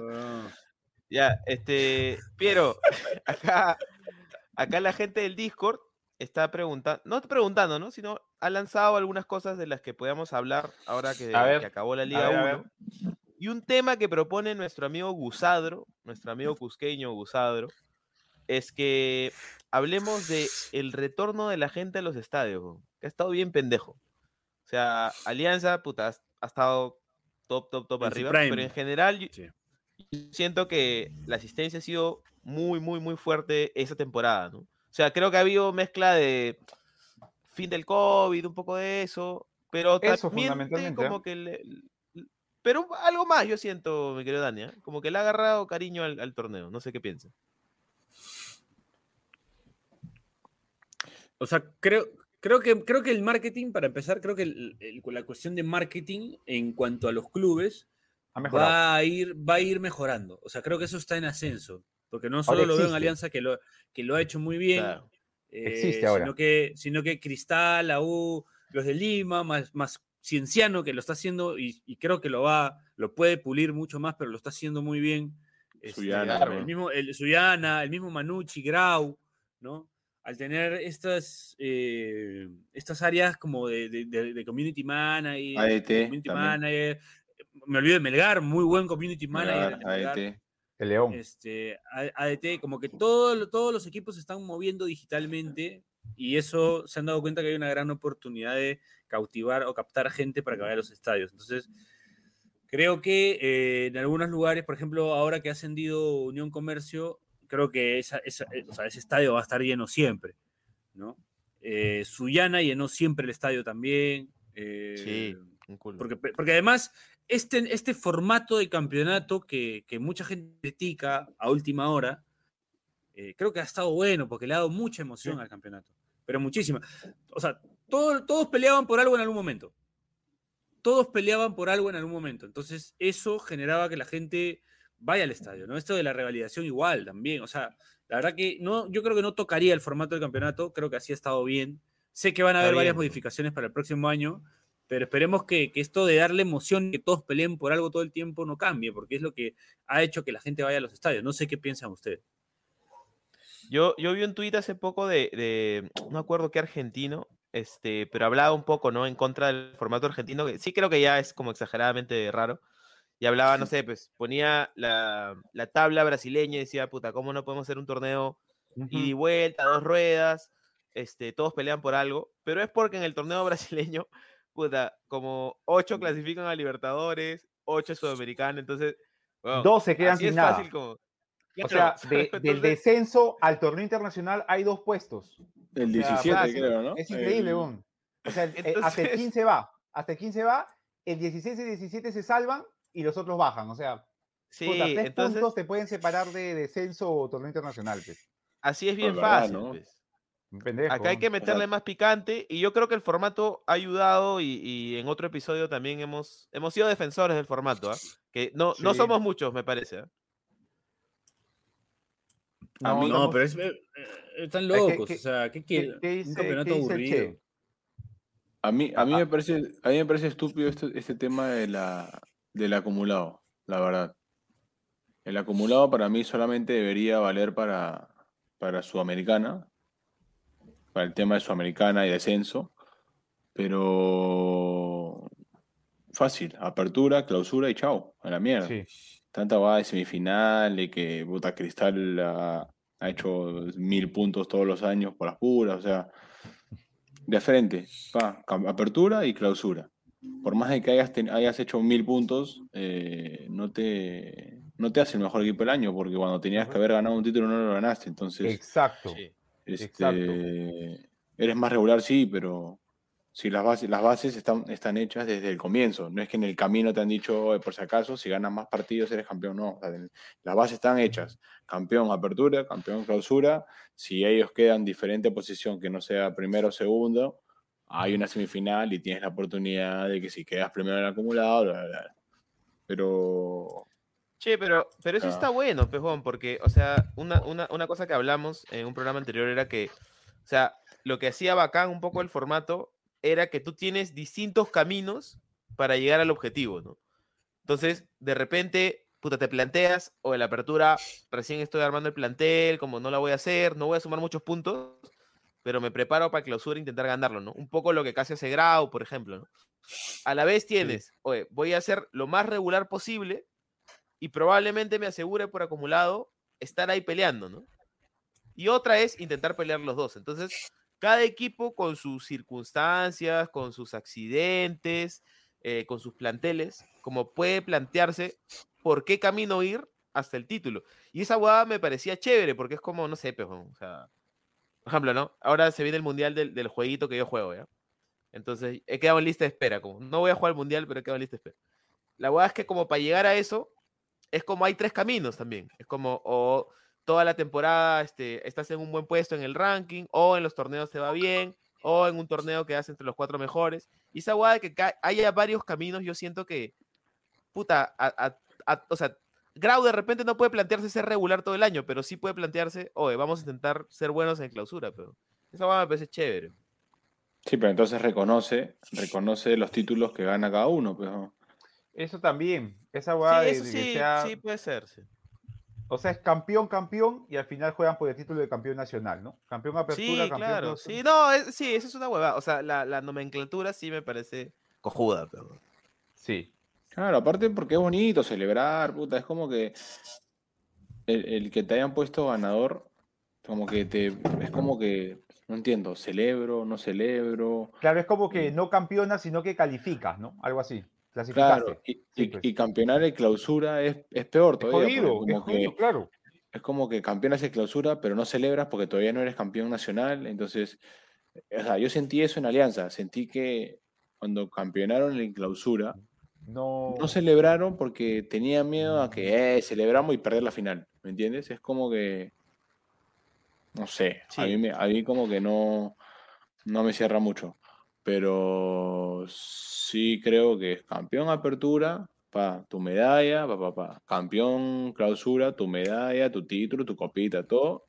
Ya, este, Piero, acá, acá la gente del Discord está preguntando, no preguntando, ¿no? Sino ha lanzado algunas cosas de las que podíamos hablar ahora que, A ver, que acabó la Liga ver, a ver. 1. Y un tema que propone nuestro amigo Gusadro, nuestro amigo cusqueño Gusadro, es que hablemos de el retorno de la gente a los estadios, que ha estado bien pendejo. O sea, Alianza, puta, ha estado top, top, top En arriba, pero en general yo- Sí. yo siento que la asistencia ha sido muy, muy, muy fuerte esa temporada, ¿no? O sea, creo que ha habido mezcla de fin del COVID, un poco de eso, Pero Eso, también como ¿ah? que le- pero algo más yo siento, mi querido Dani, ¿ah? como que le ha agarrado cariño al, al torneo, no sé qué piensa. O sea, creo, creo, que, creo que el marketing, para empezar, creo que el- el- la cuestión de marketing en cuanto a los clubes va a ir, va a ir mejorando. O sea, creo que eso está en ascenso. Porque no solo Ahora lo veo en. Alianza, que lo, que lo ha hecho muy bien, Claro. Existe eh, ahora. Sino que, sino que Cristal, la U, los de Lima, más, más Cienciano, que lo está haciendo y, y creo que lo va, lo puede pulir mucho más, pero lo está haciendo muy bien. Este, Suyana, el mismo el Suyana, el mismo Manucci, Grau, ¿no? Al tener estas, eh, estas áreas como de, de- de- de community manager, ADT de community manager, me olvido de Melgar, muy buen community manager. Melgar. El León. este, ADT, como que todo- todos los equipos se están moviendo digitalmente y eso se han dado cuenta que hay una gran oportunidad de cautivar o captar gente para que vaya a los estadios. Entonces, creo que eh, en algunos lugares, por ejemplo, ahora que ha ascendido Unión Comercio, creo que esa- esa- eh, o sea, ese estadio va a estar lleno siempre, ¿no? Eh, Sullana llenó siempre el estadio también. eh, Sí, un culo. porque, porque además, este, este formato de campeonato que, que mucha gente critica a última hora, eh, creo que ha estado bueno porque le ha dado mucha emoción al campeonato. Pero muchísima. O sea, todo- todos peleaban por algo en algún momento. Todos peleaban por algo en algún momento. Entonces, eso generaba que la gente vaya al estadio, ¿no? Esto de la revalidación igual también. O sea, la verdad que no, yo creo que no tocaría el formato del campeonato. Creo que así ha estado bien. Sé que van a Está haber varias modificaciones para el próximo año, pero esperemos que, que esto de darle emoción, que todos peleen por algo todo el tiempo, no cambie, porque es lo que ha hecho que la gente vaya a los estadios. No sé qué piensan ustedes. Yo, yo vi un tuit hace poco de, de- no acuerdo qué argentino, este, pero hablaba un poco, ¿no? En contra del formato argentino, que sí creo que ya es como exageradamente raro. Y hablaba, no sé, pues ponía la, la tabla brasileña y decía, puta, ¿cómo no podemos hacer un torneo ida y vuelta, dos ruedas? Este, todos pelean por algo, pero es porque en el torneo brasileño, puta, como ocho clasifican a Libertadores, ocho Sudamericana, entonces, Dos se quedan así sin es nada. fácil como... O sea, del descenso al torneo internacional hay dos puestos. El O sea, 17, fácil. creo, ¿no? Es increíble, El-. O sea, el- el- hasta el Entonces- 15 va. Hasta el 15 va. El 16 y 17 se salvan y los otros bajan. O sea, Sí, puta, tres entonces... puntos te pueden separar de descenso o torneo internacional. Pues. Así es bien verdad, fácil. ¿no? pues. Pendejo, Acá hay que meterle más picante y yo creo que el formato ha ayudado y, y en otro episodio también hemos, hemos sido defensores del formato, ¿ah? que no, no somos muchos, me parece. ¿ah? Mí- No, pero es, eh, están ¿qué- locos. qué- o sea, ¿qué ¿Qué, quieren? Un campeonato aburrido. Che? A mí, a mí Ah, me parece, a mí me parece estúpido este, este tema de la, del acumulado, la verdad. El acumulado para mí solamente debería valer para, para Sudamericana, para el tema de Sudamericana y descenso, pero fácil, apertura, clausura y chao, a la mierda. Sí. Tanta va de semifinal y que puta Cristal ha, ha hecho mil puntos todos los años por las puras, o sea, de frente, pa, apertura y clausura. Por más de que hayas, ten- hayas hecho mil puntos, eh, no, te, no te hace el mejor equipo del año, porque cuando tenías que haber ganado un título no lo ganaste. Entonces, Exacto. Este, exacto. eres más regular, sí, pero si las bases, las bases están, están hechas desde el comienzo. No es que en el camino te han dicho, "Oye, por si acaso, si ganas más partidos eres campeón. No, o sea, las bases están hechas. Campeón apertura, campeón clausura. Si ellos quedan en diferente posición que no sea primero o segundo, hay una semifinal y tienes la oportunidad de que si quedas primero en el acumulado, bla, bla, bla. Pero Che, pero, pero eso Ah. está bueno, pejón, porque, o sea, una, una, una cosa que hablamos en un programa anterior era que, o sea, lo que hacía bacán un poco el formato era que tú tienes distintos caminos para llegar al objetivo, ¿no? Entonces, de repente, puta, te planteas, o en la apertura, recién estoy armando el plantel, como no la voy a hacer, no voy a sumar muchos puntos, pero me preparo para clausura e intentar ganarlo, ¿no? Un poco lo que casi hace Grau, por ejemplo, ¿no? A la vez tienes, oye, voy a hacer lo más regular posible y probablemente me asegure por acumulado estar ahí peleando, ¿no? Y otra es intentar pelear los dos. Entonces, cada equipo con sus circunstancias, con sus accidentes, eh, con sus planteles, como puede plantearse por qué camino ir hasta el título. Y esa hueá me parecía chévere, porque es como, no sé, por ejemplo, ¿no? Ahora se viene el mundial del, del jueguito que yo juego, ¿ya? Entonces, he quedado en lista de espera. Como, no voy a jugar al mundial, pero he quedado en lista de espera. La verdad es que como para llegar a eso, es como hay tres caminos también. Es como o toda la temporada este, estás en un buen puesto en el ranking, o en los torneos te va bien, o en un torneo quedas entre los cuatro mejores. Y esa guada de que haya varios caminos, yo siento que, puta, a- a- a- o sea, Grau de repente no puede plantearse ser regular todo el año, pero sí puede plantearse, oye, vamos a intentar ser buenos en clausura, pero esa guada me parece chévere. Sí, pero entonces reconoce, reconoce los títulos que gana cada uno, pues. Eso también, esa Sí, hueá de, eso de que sí, sea- sí puede ser, sí. o sea, es campeón, campeón, y al final juegan por el título de campeón nacional, ¿no? Campeón apertura, Sí, campeón claro. Sí, no, es- sí, eso es una huevada. O sea, la, la nomenclatura sí me parece cojuda, pero. Sí. Claro, aparte porque es bonito celebrar, puta, es como que el, el que te hayan puesto ganador, como que te, es como que, no entiendo, celebro, no celebro, Claro, es como que no campeonas, sino que calificas, ¿no? Algo así. Claro, y, Sí, y- pues. y campeonar en clausura es, es peor todavía, jodido, es como que, jodido, claro. es como que campeonas en clausura, pero no celebras porque todavía no eres campeón nacional, entonces, o sea, yo sentí eso en Alianza, sentí que cuando campeonaron en clausura, No, no celebraron porque tenían miedo a que eh, celebramos y perder la final, ¿me entiendes? Es como que, no sé, a, mí me- a mí como que no, no me cierra mucho, pero sí creo que es campeón apertura, pa, tu medalla, pa, pa, pa, campeón clausura, tu medalla, tu título, tu copita, todo,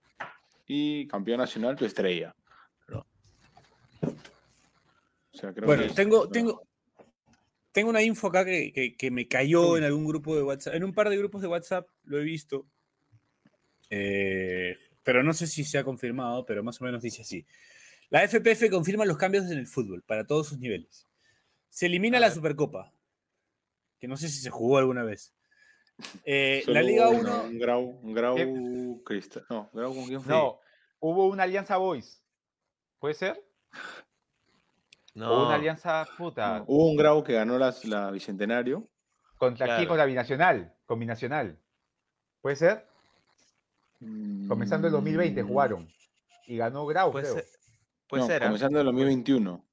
y campeón nacional, tu estrella. Pero- o sea, creo Bueno, que es- tengo, no. tengo, tengo una info acá que, que- que me cayó en algún grupo de WhatsApp. En un par de grupos de WhatsApp lo he visto. eh, pero no sé si se ha confirmado, pero más o menos dice así. La FPF confirma los cambios en el fútbol para todos sus niveles. Se elimina la. Supercopa, que no sé si se jugó alguna vez. Eh, la Liga hubo 1, Un grau, un grau cristal. No, grau con quién fue. no. Hubo una alianza Boys. ¿Puede ser? O No. una alianza puta. No, hubo un grau que ganó las- la Bicentenario. ¿Contra quién? Claro. Con la binacional. Con binacional. ¿Puede ser? Comenzando el 2020 Mm, jugaron. Y ganó Grau, Puede creo. ser. Puede no, ser. ¿ah? comenzando el 2021.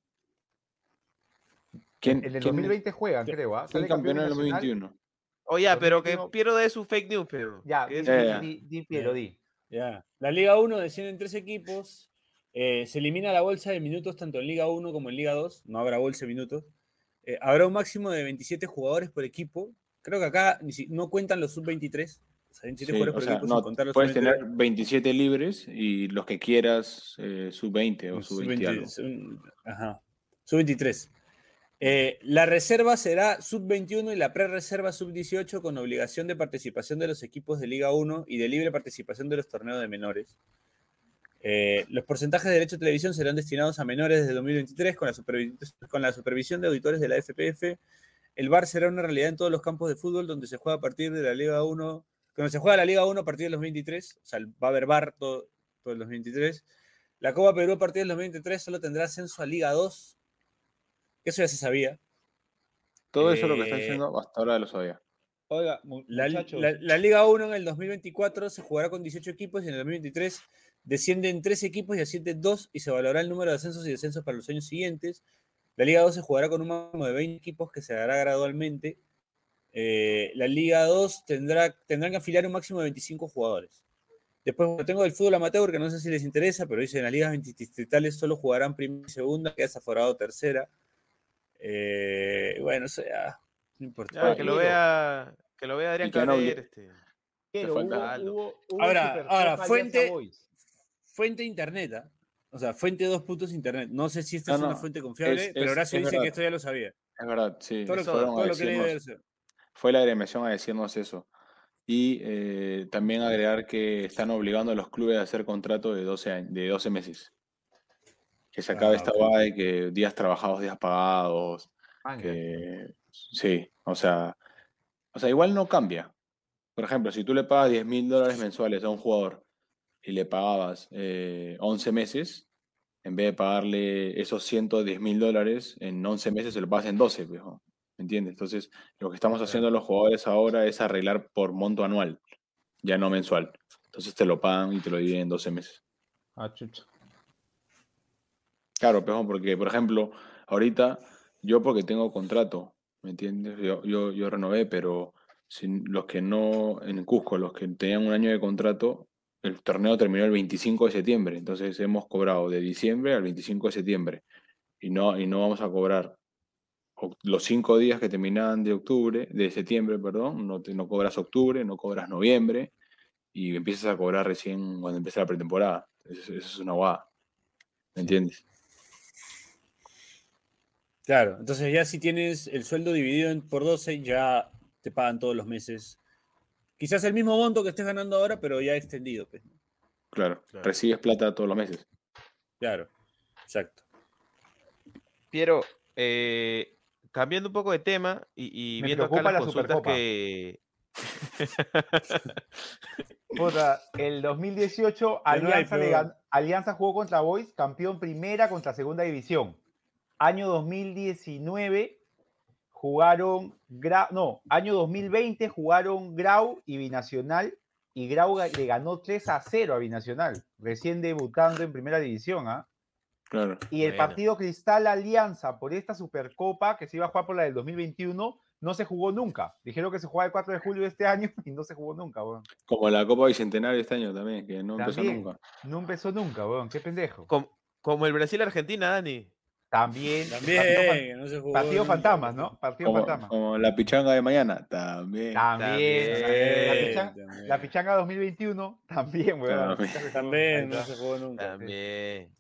¿Quién, En el quién- 2020 juegan, creo. ¿ah? quién campeón en el nacional. 2021? Oye, ya, pero que 2021. Piero de su fake news, pero. Ya, di, ya. di, di, Piero, di. Ya. La Liga 1 descienden tres equipos. eh, se elimina la bolsa de minutos tanto en Liga 1 como en Liga 2. No habrá bolsa de minutos. Eh, habrá un máximo de 27 jugadores por equipo. Creo que acá ni si- no cuentan los sub-23. O sea, 27 Sí, jugadores o por sea, equipo no, sin contar los puedes sub-23. tener 27 libres y los que quieras eh, sub-20 o sub-20 algo. Sub-20, sub- Ajá. Sub-23. Eh, la reserva será sub-21 y la pre-reserva sub-18 con obligación de participación de los equipos de Liga 1 y de libre participación de los torneos de menores. Eh, los porcentajes de derecho a televisión serán destinados a menores desde 2023 con la, con la supervisión de auditores de la FPF. El VAR será una realidad en todos los campos de fútbol donde se juega a partir de la Liga 1, cuando se juega la Liga 1 a partir de los 23, o sea, va a haber VAR todo, todo el 2023. La Copa Perú a partir del 2023 solo tendrá ascenso a Liga 2. Eso ya se sabía. Todo eso es lo que está Eh, diciendo hasta ahora lo sabía. Oiga, La, muchachos. la- la Liga 1 en el 2024 se jugará con 18 equipos y en el 2023 descienden 3 equipos y ascienden 2 y se valorará el número de ascensos y descensos para los años siguientes. La Liga 2 se jugará con un máximo de 20 equipos que se hará gradualmente. Eh, la Liga 2 tendrá, tendrán que afiliar un máximo de 25 jugadores. Después bueno, tengo el fútbol amateur, que no sé si les interesa, pero dice en las ligas distritales solo jugarán primera y segunda, queda desaforado tercera. Eh, bueno, eso ya no importa. Ya, que lo vea. Que lo vea Adrián Y que no- Caler, este. Pero falta hubo- algo. hubo- hubo Ahora- fuente- fuente internet, ¿ah? o sea, fuente dos puntos internet. No sé si esta No, es una fuente confiable, es- pero Horacio es dice verdad. que esto ya lo sabía. Es verdad, sí. Todo lo, todo lo que leí de decirnos- eso. Fue la agremiación a decirnos eso. Y eh, también agregar que están obligando a los clubes a hacer contratos de 12, años, de 12 meses. Que se acabe Ah, esta guada de que días trabajados, días pagados. Manga. que sí, o sea, o sea, igual no cambia. Por ejemplo, si tú le pagas 10 mil dólares mensuales a un jugador y le pagabas eh, 11 meses, en vez de pagarle esos 110 mil dólares en 11 meses, se lo pagas en 12, pues, ¿no? ¿Me entiendes? Entonces, lo que estamos haciendo los jugadores ahora es arreglar por monto anual, ya no mensual. Entonces te lo pagan y te lo dividen en 12 meses. Ah, chucha. Claro, pero porque, por ejemplo, ahorita yo porque tengo contrato, ¿me entiendes? Yo, yo, yo renové, pero sin, los que no, en Cusco, los que tenían un año de contrato, el torneo terminó el 25 de septiembre, entonces hemos cobrado de diciembre al 25 de septiembre y no, y no vamos a cobrar los cinco días que terminaban de octubre, de septiembre, perdón, no, te- no cobras octubre, no cobras noviembre y empiezas a cobrar recién cuando empieza la pretemporada. Eso, eso es una guada. ¿Me entiendes? Claro, entonces ya si tienes el sueldo dividido en- por 12, ya te pagan todos los meses. Quizás el mismo monto que estés ganando ahora, pero ya extendido. pues. Claro, Claro. recibes plata todos los meses. Claro, exacto. Piero, eh, cambiando un poco de tema y, y Me viendo acá las la consultas Supercopa. que. Puta, el 2018 Ya no Alianza, le Alianza jugó contra Boys, campeón primera contra segunda división. Año 2019 jugaron, Gra- no, año 2020 jugaron Grau y Binacional y Grau le ganó 3 a 0 a Binacional, recién debutando en primera división. ¿ah? Claro. Y el partido Cristal Alianza por esta Supercopa que se iba a jugar por la del 2021 no se jugó nunca. Dijeron que se jugaba el 4 de julio de este año y no se jugó nunca, weón. Como la Copa Bicentenario este año también, que no empezó nunca. No empezó nunca, weón. Qué pendejo. Como, como el Brasil-Argentina, Dani. También. También, Partido, no se jugó partido nunca, fantasmas. ¿no? Partido Como, fantasma. como la pichanga de mañana, también. También. La, pichanga, también. la pichanga 2021, también, weón. También. También, no se jugó nunca. También.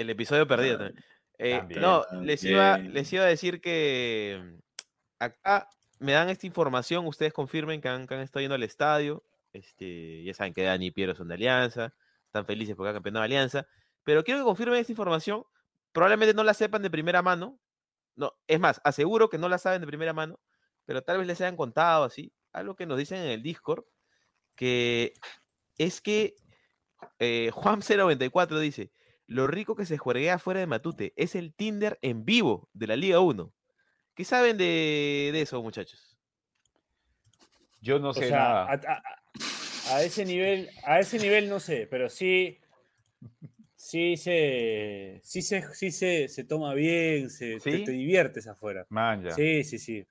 El episodio perdido también. Eh, También, no, les iba, les iba a decir que acá me dan esta información, ustedes confirmen que han, que han estado yendo al estadio. Este, ya saben que Dani y Piero son de Alianza, están felices porque ha campeonado Alianza. Pero quiero que confirmen esta información. Probablemente no la sepan de primera mano. No, es más, aseguro que no la saben de primera mano, pero tal vez les hayan contado así. Algo que nos dicen en el Discord, que es que eh, Juan094 dice, lo rico que se jueguea fuera de Matute es el Tinder en vivo de la Liga 1. ¿Qué saben de, de eso, muchachos? Yo no O sé sea, nada. a, a- a ese nivel, a ese nivel no sé, pero sí, sí se, sí se, sí se, se toma bien, se, te- te, diviertes afuera. Man, ya. Sí, sí, sí.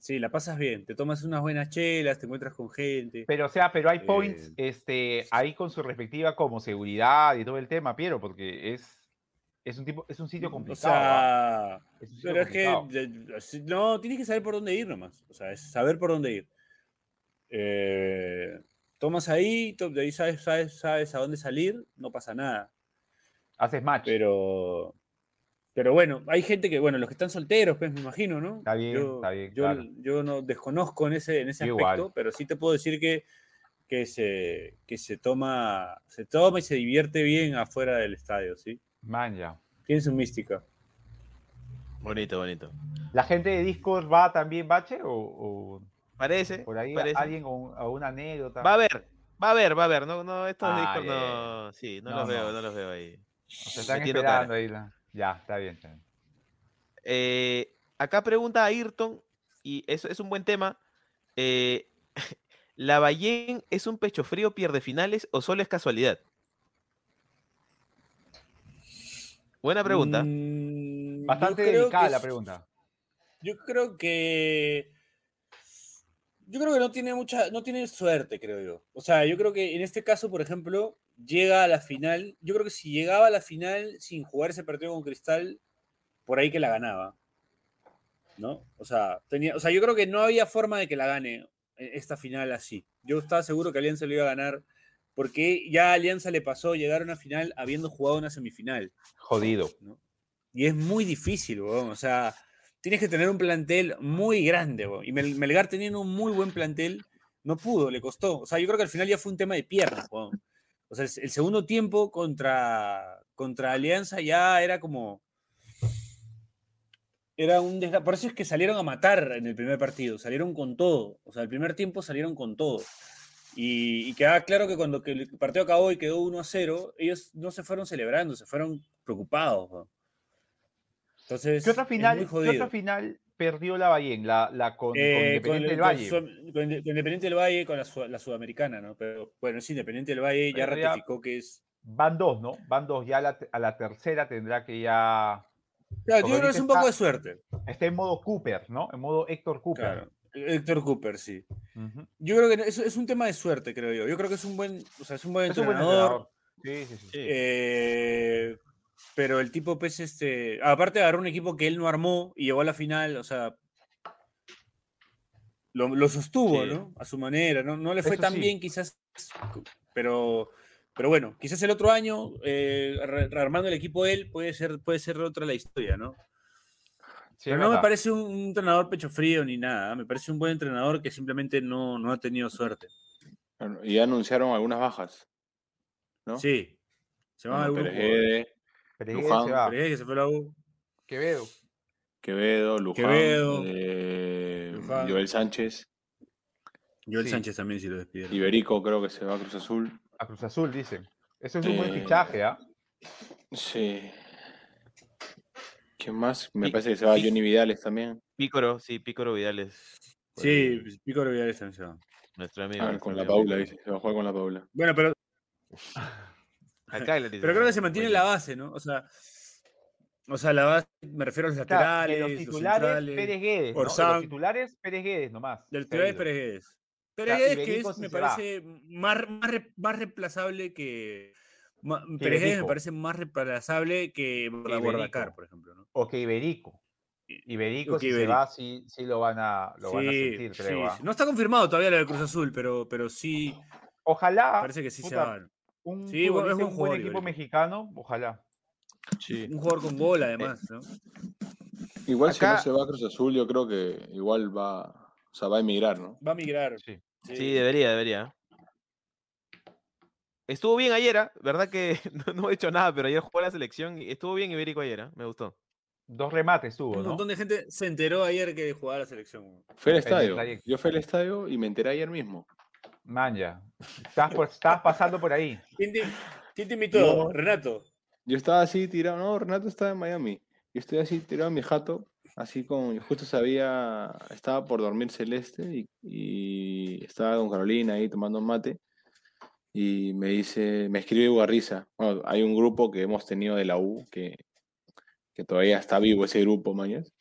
Sí, la pasas bien, te tomas unas buenas chelas, te encuentras con gente. Pero, o sea, pero hay points Eh, este, ahí con su respectiva como seguridad y todo el tema, Piero, porque es, es, un, tipo, es un sitio o complicado. ¿ah? sea, Es un sitio pero es que no, tienes que saber por dónde ir nomás. O sea, es saber por dónde ir. Eh, tomas ahí, to- de ahí sabes, sabes, sabes a dónde salir, no pasa nada. Haces match. Pero, pero bueno, hay gente que, bueno, los que están solteros, pues me imagino, ¿no? Está bien, yo, está bien, Yo, claro. yo no desconozco en ese, en ese aspecto, igual. pero sí te puedo decir que, que, se, que se toma, se toma y se divierte bien afuera del estadio, ¿sí? Man, ya. Tiene su mística. Bonito, bonito. ¿La gente de Discord va también, Bache? ¿O, o Parece, por ahí parece. alguien a una anécdota? Va a haber, va a haber, va a haber. No, no, estos Ah, Discord bien. no, sí, no, No, los veo, no. los veo ahí. O sea, están metiendo esperando cara. ahí. la- Ya, está bien. Está bien. Eh, acá pregunta Ayrton, y eso es un buen tema. eh, ¿La Ballén es un pecho frío, pierde finales o solo es casualidad? Buena pregunta. Mm, Bastante delicada que la pregunta. Yo creo que. Yo creo que no tiene mucha. No tiene suerte, creo yo. O sea, yo creo que en este caso, por ejemplo, llega a la final. Yo creo que si llegaba a la final sin jugar ese partido con Cristal, por ahí que la ganaba. ¿No? O sea, tenía, o sea, yo creo que no había forma de que la gane eh, esta final así. Yo estaba seguro que Alianza lo iba a ganar. Porque ya a Alianza le pasó llegar a una final habiendo jugado una semifinal. Jodido. ¿no? Y es muy difícil, weón. O sea, tienes que tener un plantel muy grande, weón. Y Mel- Melgar teniendo un muy buen plantel, no pudo, le costó. O sea, yo creo que al final ya fue un tema de piernas, weón. O sea, el, el segundo tiempo contra, contra Alianza ya era como. Era un desga- Por eso es que salieron a matar en el primer partido, salieron con todo. O sea, el primer tiempo salieron con todo. Y, y quedaba claro que cuando que el partido acabó y quedó 1 a 0, ellos no se fueron celebrando, se fueron preocupados. Entonces, ¿Qué otra final, ¿qué otra final perdió la Ballén? La, la con, con Independiente el- del Valle. Con Inde- con Independiente del Valle, con la, su- la sudamericana, ¿no? Pero bueno, sí, Independiente del Valle ya Pero ya- ratificó que es. Van dos, ¿no? Van dos. Ya a la, te- a la tercera tendrá que ya Claro, yo creo que es un poco de suerte. Está en modo Cooper, ¿no? En modo Héctor Cooper. Claro. Héctor Cooper, sí. Yo creo que es, es un tema de suerte, creo yo. Yo creo que es un buen, o sea, es un buen Es un buen entrenador. sí, sí. Sí. eh, pero el tipo, pues, este. Aparte agarró un equipo que él no armó y llegó a la final, o sea. Lo, lo sostuvo, Sí. ¿no? A su manera. No, no le fue Eso tan sí. bien, quizás. Pero. Pero bueno, quizás el otro año, eh, rearmando el equipo él, puede ser, puede ser otra la historia, ¿no? Sí, Pero no me parece un, un entrenador pecho frío ni nada. ¿eh? Me parece un buen entrenador que simplemente no, no ha tenido suerte. Bueno, Y anunciaron algunas bajas. ¿no? Sí. Se van Bueno, algunos Peregué Luján, se va. Pérez, que se fue la U. Quevedo. Quevedo, Luján, Quevedo, eh, Luján. Joel Sánchez, Joel Sí. Sánchez también, si lo despidieron. Iberico creo que se va a Cruz Azul. A Cruz Azul, dice. Eso es un buen Eh, fichaje, ¿ah? Sí. ¿Quién más? Me parece que se va Pi- Johnny Vidales también. Pícoro, sí, Pícoro Vidales. Sí, ahí, pues, Pico Vidal está mencionado. Nuestro amigo. Ah, nuestro con la Paula, Pícoro. dice. Se va a jugar con la Paula. Bueno, pero, Acá pero creo que se mantiene la base, ¿no? O sea, o sea, la base, me refiero a los Claro, laterales, de los los titulares, centrales. Pérez Guedes. ¿no? De Orsán. los titulares, Pérez Guedes nomás. Del titular. Pérez Guedes. Pérez Guedes, que es, me parece más, más, más reemplazable que. ma- Que Pérez Guedes me parece más reemplazable que Borda- Bordacar, por ejemplo. ¿no? O que Iberico. Iberico, o que si se va, sí, sí lo van a, lo van a sentir, creo. ¿ah? sí. No está confirmado todavía lo del Cruz Azul, pero, pero sí, Ojalá. parece que sí se puta, va. Un, Sí, es un jugador, buen equipo mexicano, ojalá. Sí. Un jugador con gol, además, ¿no? Igual si no se va a Cruz Azul, yo creo que igual va, o sea, va a emigrar, ¿no? Va a migrar. Sí. Sí, debería, debería. Estuvo bien ayer, ¿ah? ¿verdad que no, no he hecho nada, pero ayer jugó la selección y estuvo bien Ibérico ayer, ¿ah? me gustó. Dos remates tuvo, Un ¿no? montón de gente se enteró ayer que jugaba la selección. Fui al estadio. Yo fui al estadio y me enteré ayer mismo. Manja. Por- estás pasando por ahí. ¿Quién te, quién te invitó? No. Renato. Yo estaba así tirado, no, Renato estaba en Miami. Yo estoy así tirado en mi jato, así con, justo sabía, estaba por dormir Celeste y, y estaba con Carolina ahí tomando un mate. Y me dice, me escribe Ugarriza. Bueno, hay un grupo que hemos tenido de la U que, que todavía está vivo ese grupo, mañas.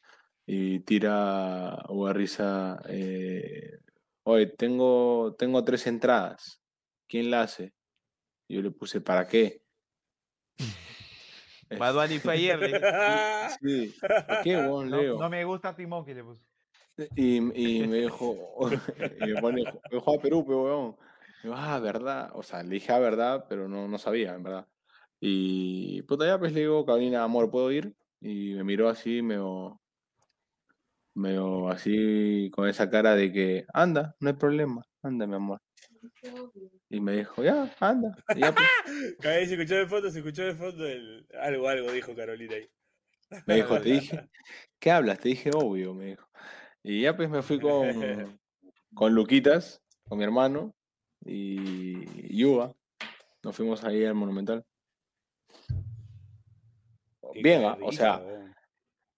Y tira Ugarriza, eh, oye, tengo, tengo tres entradas. ¿Quién la hace? Yo le puse, ¿para qué? Bad Bunny fue ayer. Sí, ¿para qué, No, Leo? no me gusta Timón que le puso. Y, y me dijo, y me pone, me dijo a Perú, pero weón. Y yo, ah, verdad. O sea, le dije, ah, verdad, pero no, no sabía, en verdad. Y puta, ya pues le digo, Carolina, amor, ¿puedo ir? Y me miró así, medio, medio así, con esa cara de que, anda, no hay problema, anda, mi amor. Y me dijo, ya, anda. Y ya, pues, se escuchó de fondo, se escuchó de fondo el... algo, algo dijo Carolina ahí. me dijo, te dije, ¿qué hablas? Te dije, obvio, me dijo. Y ya pues me fui con, con Luquitas, con mi hermano y Yuba. Nos fuimos ahí al Monumental. Qué Bien, ah, o sea,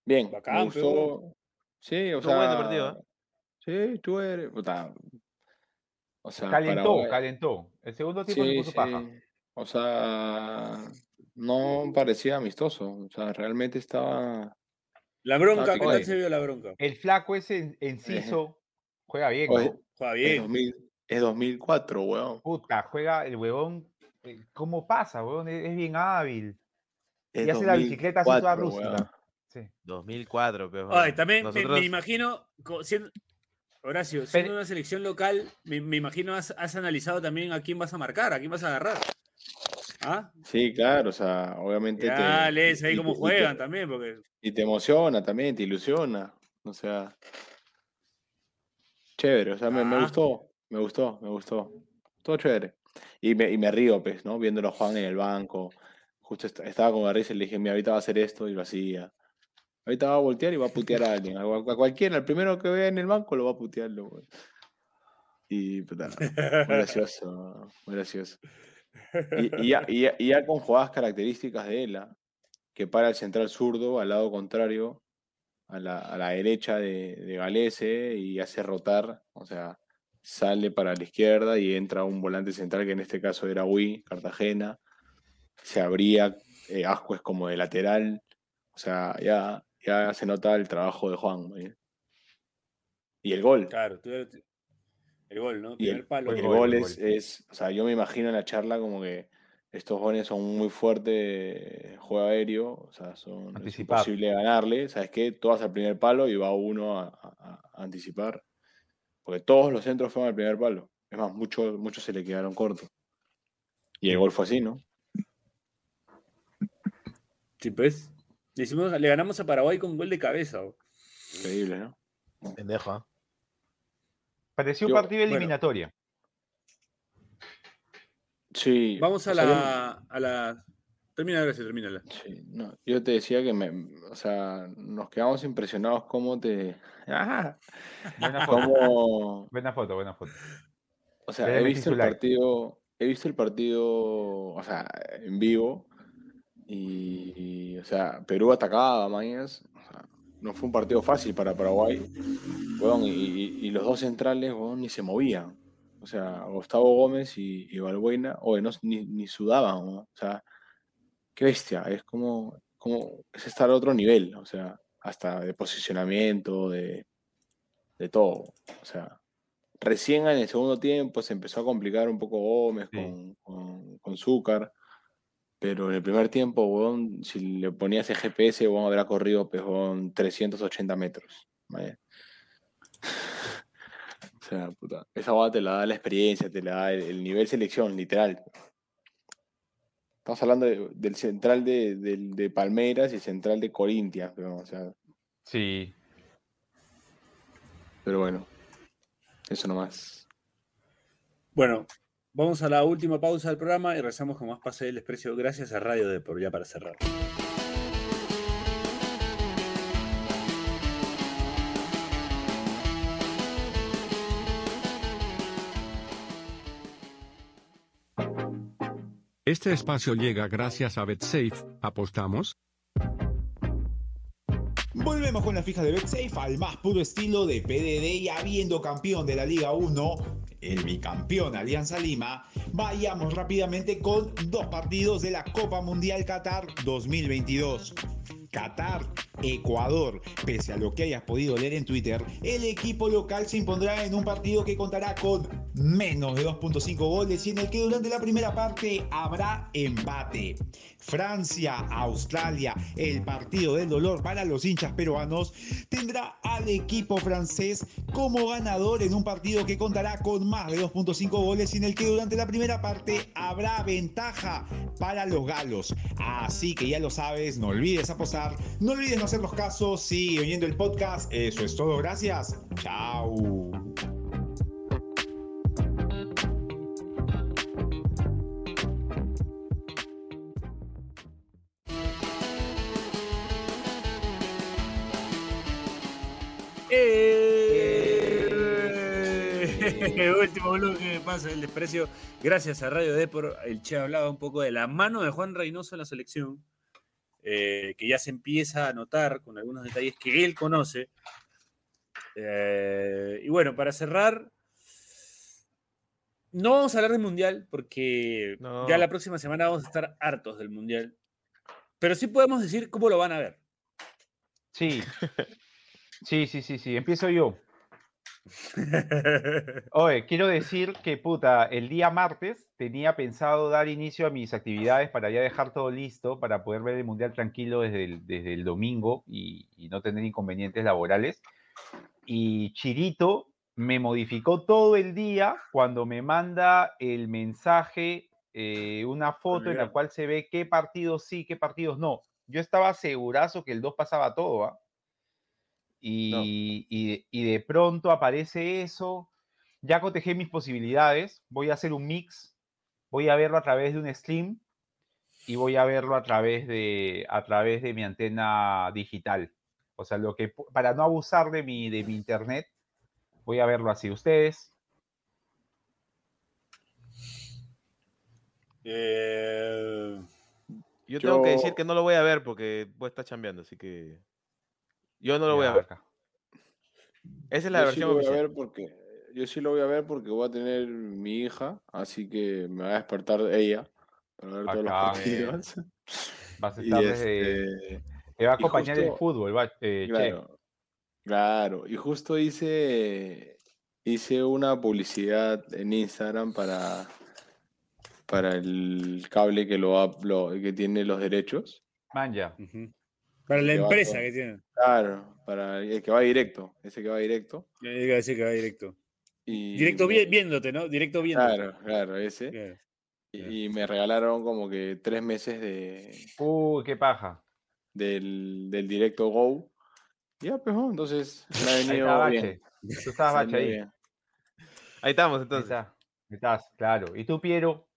bien. Bacán, me pe, gustó. Sí, o Estuvo bueno sea. partido, ¿ah? Sí, estuve. Puta. O sea, Calentó, calentó. El segundo tiempo se Sí, puso sí. paja. O sea, no parecía amistoso. O sea, realmente estaba. La bronca, ¿qué tal se vio la bronca? El flaco ese en- enciso juega bien, Oye, ¿no? Juega Es, bien. 2000 es 2004, weón. Puta, juega el huevón. eh, ¿Cómo pasa, huevón? Es, es bien hábil. Es Y hace la bicicleta así toda 2004, weón. rústica. Sí. 2004, pero. Ay, también me- nosotros- me, imagino, siendo- Horacio, Pero- siendo una selección local, me, me imagino has, has analizado también a quién vas a marcar, a quién vas a agarrar. ¿Ah? Sí, claro, o sea, obviamente. Ya te, lees ahí y- cómo te- juegan también, porque Y te emociona también, te ilusiona. O sea, chévere, o sea, me, me Ah. gustó, me gustó, me gustó. Todo chévere. Y me, y me río, pues, ¿no? Viéndolo a Juan en el banco. Justo est- estaba con Garriza y le dije, mira, ahorita va a hacer esto y lo hacía. Ahorita va a voltear y va a putear a alguien. A, cual- a cualquiera, el primero que vea en el banco lo va a putear. lo- Y puta, muy gracioso, muy gracioso. Y, y ya, y ya- y ya con jugadas características de él, ¿ah? que para el central zurdo al lado contrario, a la, a la derecha de, de Galese y hace rotar, o sea, sale para la izquierda y entra un volante central que en este caso era Wii, Cartagena, se abría, eh, Ascuez como de lateral, o sea, ya, ya se nota el trabajo de Juan. Y el gol. Claro, tú el gol, ¿no? Y el, palo. el gol, gol el es, gol. es- o sea, yo me imagino en la charla como que estos jóvenes son muy fuertes, juego aéreo, o sea, son, es imposible ganarle, ¿sabes qué? Tú vas al primer palo y va uno a, a- a anticipar, porque todos los centros fueron al primer palo, es más, muchos muchos se le quedaron cortos. Y el gol fue así, ¿no? Sí, pues. Le, hicimos- le ganamos a Paraguay con gol de cabeza. Increíble, ¿no? Pendejo, ¿ah? Pareció un partido bueno. eliminatoria. Sí. Vamos a o sea, yo- la, a la. Termina, gracias, termínala. Sí, no, yo te decía que me, o sea, nos quedamos impresionados cómo te... ¡Ah! Buena foto. cómo, Buena foto, buena foto. O sea, he visto el like. partido, he visto el partido, o sea, en vivo y, o sea, Perú atacaba, o sea, no fue un partido fácil para Paraguay, y, y- y los dos centrales, weón, ni se movían, o sea, Gustavo Gómez y, y Balbuena, oye, no, ni, ni sudaban, weón, o sea, qué bestia, es como, como, es estar a otro nivel, o sea, hasta de posicionamiento, de, de todo, o sea, recién en el segundo tiempo se empezó a complicar un poco Gómez Sí. con, con, con Zúcar, pero en el primer tiempo, weón, si le ponías el GPS, weón, habrá corrido pues, weón, 380 metros. ¿vale? o sea, puta, esa boda te la da la experiencia, te la da el, el nivel selección, literal. Estamos hablando de- del central de, del- de Palmeiras y el central de Corinthians, pero, o sea, Sí. pero bueno, eso nomás. Bueno, vamos a la última pausa del programa y regresamos con más pase del desprecio. Gracias a Radio Depor, ya para cerrar. Este espacio llega gracias a BetSafe. ¿Apostamos? Volvemos con la fija de BetSafe al más puro estilo de PDD y habiendo campeón de la Liga 1, el bicampeón Alianza Lima, vayamos rápidamente con dos partidos de la Copa Mundial Qatar 2022. Qatar, Ecuador. Pese a lo que hayas podido leer en Twitter, el equipo local se impondrá en un partido que contará con menos de 2.5 goles y en el que durante la primera parte habrá empate. Francia, Australia, el partido del dolor para los hinchas peruanos, tendrá al equipo francés como ganador en un partido que contará con más de 2.5 goles y en el que durante la primera parte habrá ventaja para los galos. Así que ya lo sabes, no olvides apostar, no olvides no hacer los casos, sigue oyendo el podcast, eso es todo, gracias, chao. ¡Eh! Último bloque de pase del desprecio. Gracias a Radio Depor. El Che hablaba un poco de la mano de Juan Reynoso en la selección, eh, que ya se empieza a notar con algunos detalles que él conoce. Eh, y bueno, para cerrar, no vamos a hablar del Mundial, porque No. ya la próxima semana vamos a estar hartos del Mundial. Pero sí podemos decir cómo lo van a ver. Sí. Sí, sí, sí, sí. Empiezo yo. Oye, quiero decir que, puta, el día martes tenía pensado dar inicio a mis actividades para ya dejar todo listo para poder ver el Mundial tranquilo desde el, desde el domingo y, y no tener inconvenientes laborales. Y Chirito me modificó todo el día cuando me manda el mensaje, eh, una foto en la cual se ve qué partidos sí, qué partidos no. Yo estaba segurazo que el 2 pasaba todo, ¿ah? Y, y de- y de pronto aparece eso. Ya cotejé mis posibilidades. Voy a hacer un mix. Voy a verlo a través de un stream y voy a verlo a través de, a través de mi antena digital. O sea, lo que, para no abusar de mi, de mi internet, voy a verlo así. Ustedes, Eh, Yo tengo que decir que no lo voy a ver porque voy a estar chambeando, así que. Yo no lo voy a ver. acá. Esa es la yo sí versión lo voy a oficial. ver porque yo sí lo voy a ver porque voy a tener mi hija, así que me va a despertar ella para ver todos los Acá, partidos. Vas a Y, estar desde, este, Te va a acompañar el justo- fútbol, va, eh, Che. Claro, claro. Y justo hice, hice una publicidad en Instagram para, para el cable que, lo, lo- que tiene los derechos. Man, ya. Ujú. Para la va empresa que tienen. Claro, para el que va directo, ese que va directo. Decir que va directo. Y Directo vi- viéndote, ¿no? Directo viéndote. Claro, claro, ese. Claro. Y, y me regalaron como que tres meses de, Uy, qué paja. del, del directo Go. Ya, pues, entonces me ha Ahí venido está bien. Bache. Tú estabas Bache ahí. bien. Ahí estamos, Ahí entonces. está. Ahí estás, claro. ¿Y tú, Piero?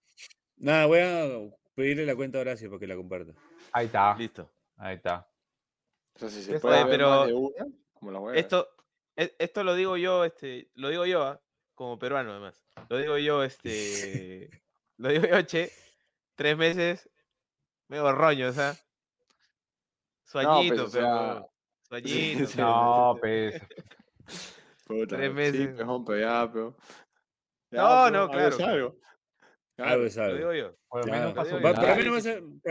Nada, voy a pedirle la cuenta a Horacio para que la comparta. Ahí está. Listo. Ahí está. O sea, si Ya se puede está. ver Pero más de una, como la voy a ver. Esto, e- esto lo digo yo, este, lo digo yo, ¿ah? como peruano además. Lo digo yo, este, lo digo yo, che, tres meses, medio roño, o sea, sueñito, o sea, pero, sueñito. sí, pero- No, pues. Puta, tres Sí, meses. pejón, pero ya, pero. Ya, No, pero no, claro. Algo. Claro, Algo es Lo algo. digo yo. Por lo Ya, menos lo para a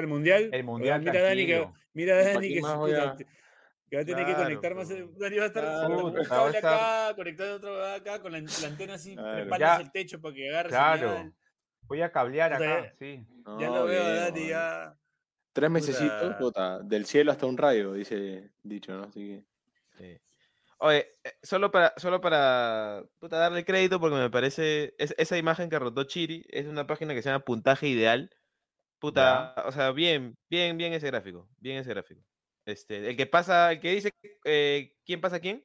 mundial. El mundial, Mira a Dani que, mira a ¿Para Dani que, puta, va a tener que conectar más. pero- eh, Dani va a estar Claro, con un puta, cable estar- acá, conectado otro acá, con la, la antena así, Claro. preparas el techo para que agarre Claro. señal. Voy a cablear acá, ya- sí. Ya No, lo veo Dani, ya. Tres mesecitos, Puta. puta, del cielo hasta un rayo, dice dicho, ¿no? Así que. Sí. Oye, eh, solo para, solo para puta, darle crédito porque me parece, es- esa imagen que rotó Chiri es una página que se llama Puntaje Ideal. Puta, o sea, bien, bien, bien ese gráfico, bien ese gráfico. Este, el que pasa, el que dice eh, quién pasa a quién,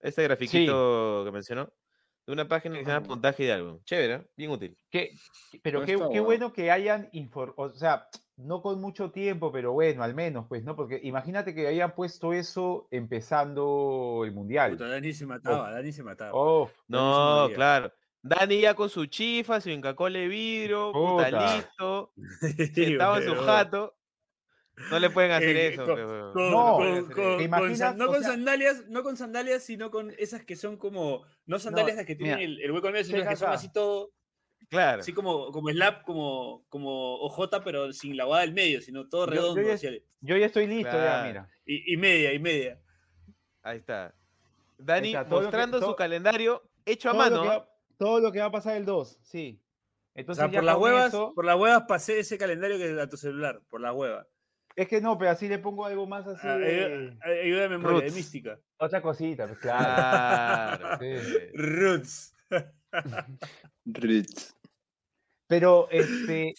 este grafiquito que mencionó, de una página que se llama. Puntaje Ideal, weón. chévere, ¿eh? bien útil. Qué- qué- pero qué, qué bueno. que hayan informado, o sea, no con mucho tiempo, pero bueno, al menos, pues, ¿no? Porque imagínate que hayan puesto eso empezando el mundial. Puta, Dani se mataba, Dani se mataba. Oh, No, claro. Dani ya con su chifa, su incacole de vidrio, puta, Puta. listo, Sí, sentado en su jato. No le pueden hacer Eh, eso, con-. Con, No, con- ¿te con- ¿te con imaginas? san- no con sea- sandalias, no con sandalias, sino con esas que son como, no sandalias las que tienen mira, el, el hueco en medio, sino las que son así todo, Claro. así como, como slap, como, como OJ, pero sin la guada del medio, sino todo Yo- yo redondo, ya- yo ya estoy listo, Claro. ya, mira. y, y media, y media. Ahí está. Dani está, todo lo que- mostrando su todo- calendario hecho a lo, mano. va, todo lo que va a pasar el 2, sí. O Entonces, sea, ya por las huevas, eso- por las huevas pasé ese calendario que a tu celular, por las huevas. Es que no, pero así le pongo algo más así. Ah, de- ayuda, de memoria, de Roots. mística. Otra cosita, pues claro. Sí. Roots. Ritz. Pero, este,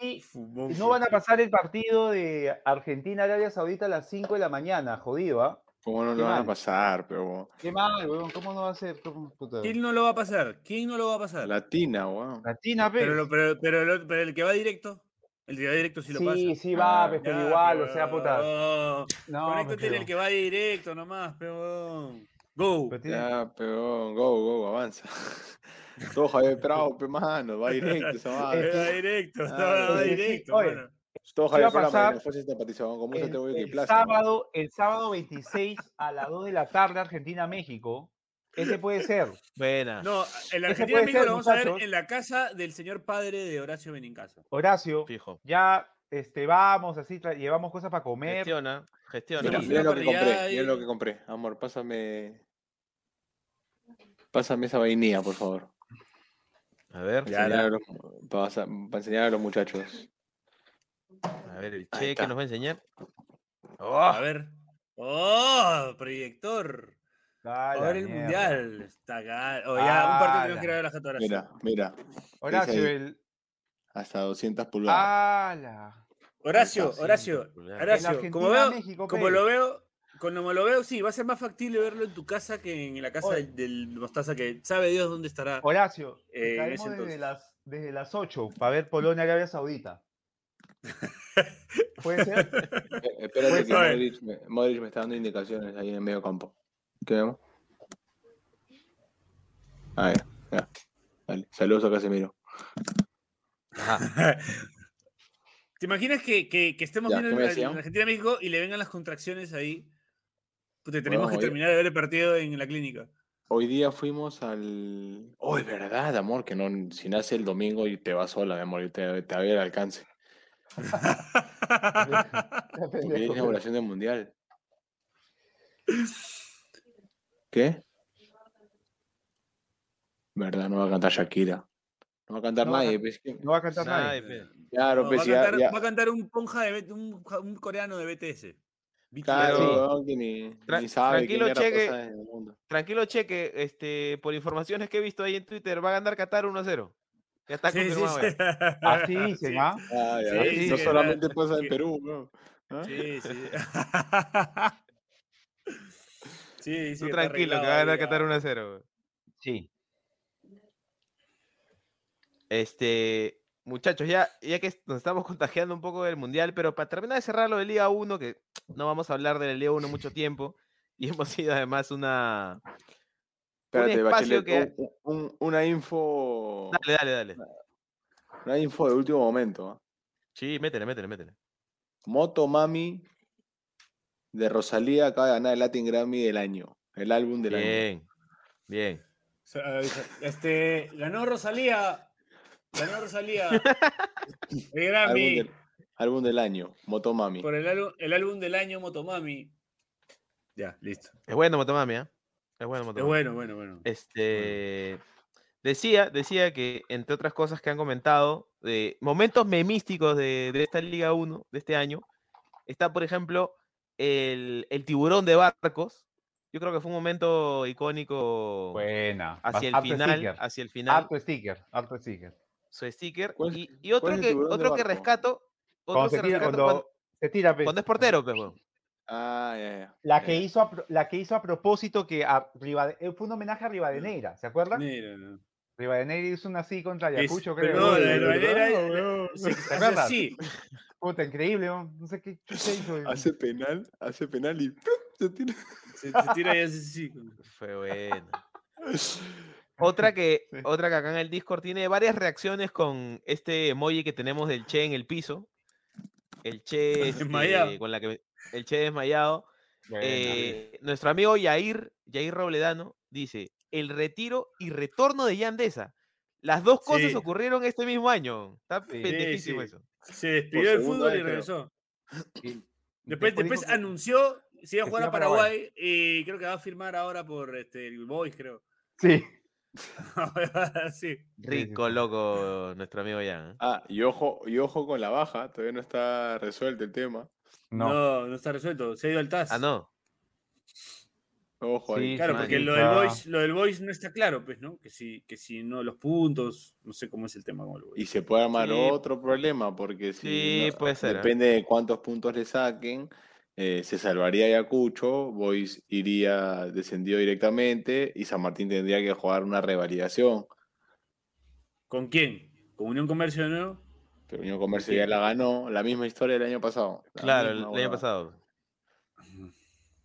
sí, no van a pasar el partido de Argentina-Arabia Saudita a las 5 de la mañana, jodido, ¿ah? ¿Cómo no Qué lo van a pasar, pero Qué mal, weón, ¿cómo no va a ser? ¿Quién no lo va a pasar? ¿Quién no lo va a pasar? Latina, weón. Latina, pe. Pero, pero, pero, pero el que va directo, el va directo sí lo pasa. sí, sí va, Ah, pe, pero Ya, igual, pero- o sea, puta. No, No, conéctate en el que va directo nomás, pero. Go. Ya, pero go, go, avanza. Todo Javier Prado, pe mano, va directo esa Va madre. directo, Ah, va sí, directo, oye, mano. Todo ¿qué va Javier Prado, te voy el sábado, el sábado 26 a las 2 de la tarde, Argentina-México. Ese puede ser. Buena. No, el Argentina puede México ser, lo vamos a ver en la casa del señor padre de Horacio Benincasa. Horacio, Fijo. ya este, vamos, así, llevamos cosas para comer. Gestiona, gestiona. Mira, mira lo que compré, mira lo que compré. Amor, pásame. Pásame esa vainilla, por favor. A ver, Ya, Enseñar a los- para, para enseñar a los muchachos. a ver, el che que nos va a enseñar. A ver. ¡Oh! Proyector. A ver el mierda. mundial. Está acá. O ya, un partido tenemos que ir a ver a la jato Horacio. Mira, mira. Horacio, el. Hasta 200 pulgadas. Ah, la. Horacio, Horacio. Horacio, como veo, Argentina-México, como lo veo, cuando lo veo, sí, va a ser más factible verlo en tu casa que en la casa Oye. del, Mostaza, que sabe Dios dónde estará. Horacio, Eh, caemos desde las, desde las 8 para ver Polonia-Arabia Saudita. ¿Puede ser? Eh, espérate que. Modric me, Modric me está dando indicaciones ahí en el medio campo. ¿Qué vemos? Ah, ya, ya. Dale, saludos a Casemiro. ¿Te imaginas que, que- que estemos Ya, viendo ¿qué me en, Argentina-México y le vengan las contracciones ahí? Puta, tenemos Bueno, que terminar de ver el partido en la clínica. Hoy día fuimos al. Oh, es verdad, amor, que no, si nace el domingo y te vas sola, mi amor, y te, te va a ir al alcance. Porque es inauguración del mundial. ¿Qué? Verdad, no va a cantar Shakira. No va a cantar No va a nadie. can- pues. No va a cantar nadie. pe. Claro, No, pues va, a cantar, ya- va a cantar un ponja de un, un coreano de BTS. Claro, que ni, Tra- ni sabe tranquilo, era cheque. el mundo. Tranquilo, cheque, este, por informaciones que he visto ahí en Twitter, va a ganar Qatar 1-0. Ya está Sí, sí, confirmado. sí. ya. Así dicen, Sí. ¿ah? Ah, ya Sí, ves, sí, no que solamente la- pasa en que- Perú, weón. ¿Ah? Sí, sí. sí, sí, Tú tranquilo, que va a ganar. Qatar 1-0. Sí. Este, muchachos, ya, ya que nos estamos contagiando un poco del Mundial, pero para terminar de cerrar lo de Liga 1, que no vamos a hablar de la Liga 1 mucho tiempo, y hemos sido además una... Espérate, espacio Bachelet, que- un- un- una info. Dale, dale, dale. Una info de último momento. ¿ah? Sí, métele, métele, métele. Moto Mami de Rosalía acaba de ganar el Latin Grammy del año. El álbum del año. Bien, bien. Este, ganó Rosalía. Ganó Rosalía. El Álbum Grammy. del, álbum del año. Moto Mami. Por el álbum, el álbum del año Motomami. Ya, listo. Es bueno Motomami, ¿ah? Es bueno Es Motomami. bueno, bueno, bueno. Este decía, decía que entre otras cosas que han comentado, de momentos memísticos de, de esta Liga 1 de este año, está por ejemplo el, el tiburón de barcos. Yo creo que fue un momento icónico Buena. hacia el Harto final, sticker, hacia el final, Harto sticker, harto sticker. su sticker. ¿Cuál es- Y, y otro es que, otro que rescato, otro Cuando que se tira, rescato cuando cuando, se tira, pe. cuando es portero, pues, weón. Ah. La que, hizo a, la que hizo a propósito que a Rivade- eh, fue un homenaje a Rivadeneira, ¿se acuerdan? Mira, no. Rivadeneira hizo una así contra Es- Ayacucho, pero creo. no, la bandera- weón. sí. Puta, increíble, ¿no? no sé qué chucha hizo. el- Hace penal, hace penal y ¡pum! se tira. Se, se tira y hace así. Fue bueno. Otra que, Sí. otra que acá en el Discord tiene varias reacciones con este emoji que tenemos del Che en el piso. El Che este, Desmayado. con la que el Che desmayado. Eh, nuestro amigo Yair, Yair Robledano, dice: el retiro y retorno de Yandesa. Las dos cosas Sí. ocurrieron este mismo año. Está Sí, pendejísimo sí. eso. Se despidió del fútbol y regresó. Después, después que- anunció si iba a jugar a Paraguay. Paraguay y creo que va a firmar ahora por este, el Boys, creo. Sí. sí. Rico, loco, nuestro amigo Yan. ¿eh? Ah, y ojo, y ojo con la baja, todavía no está resuelto el tema. No. No. no, está resuelto. Se ha ido al TAS. Ah, no. Ojo ahí. Sí, Claro, porque lo del, Boys, lo del Boys no está claro, pues, ¿no? Que si, que si no los puntos, no sé cómo es el tema con el Boys. Y se puede armar Sí. otro problema, porque si Sí, no- puede ser, ¿eh? depende de cuántos puntos le saquen, eh, se salvaría Ayacucho, Boys iría descendido directamente y San Martín tendría que jugar una revalidación. ¿Con quién? ¿Con Unión Comercio de nuevo? Pero Unión Comercio ya la ganó, la misma historia del año pasado. la Claro, el, misma el año pasado.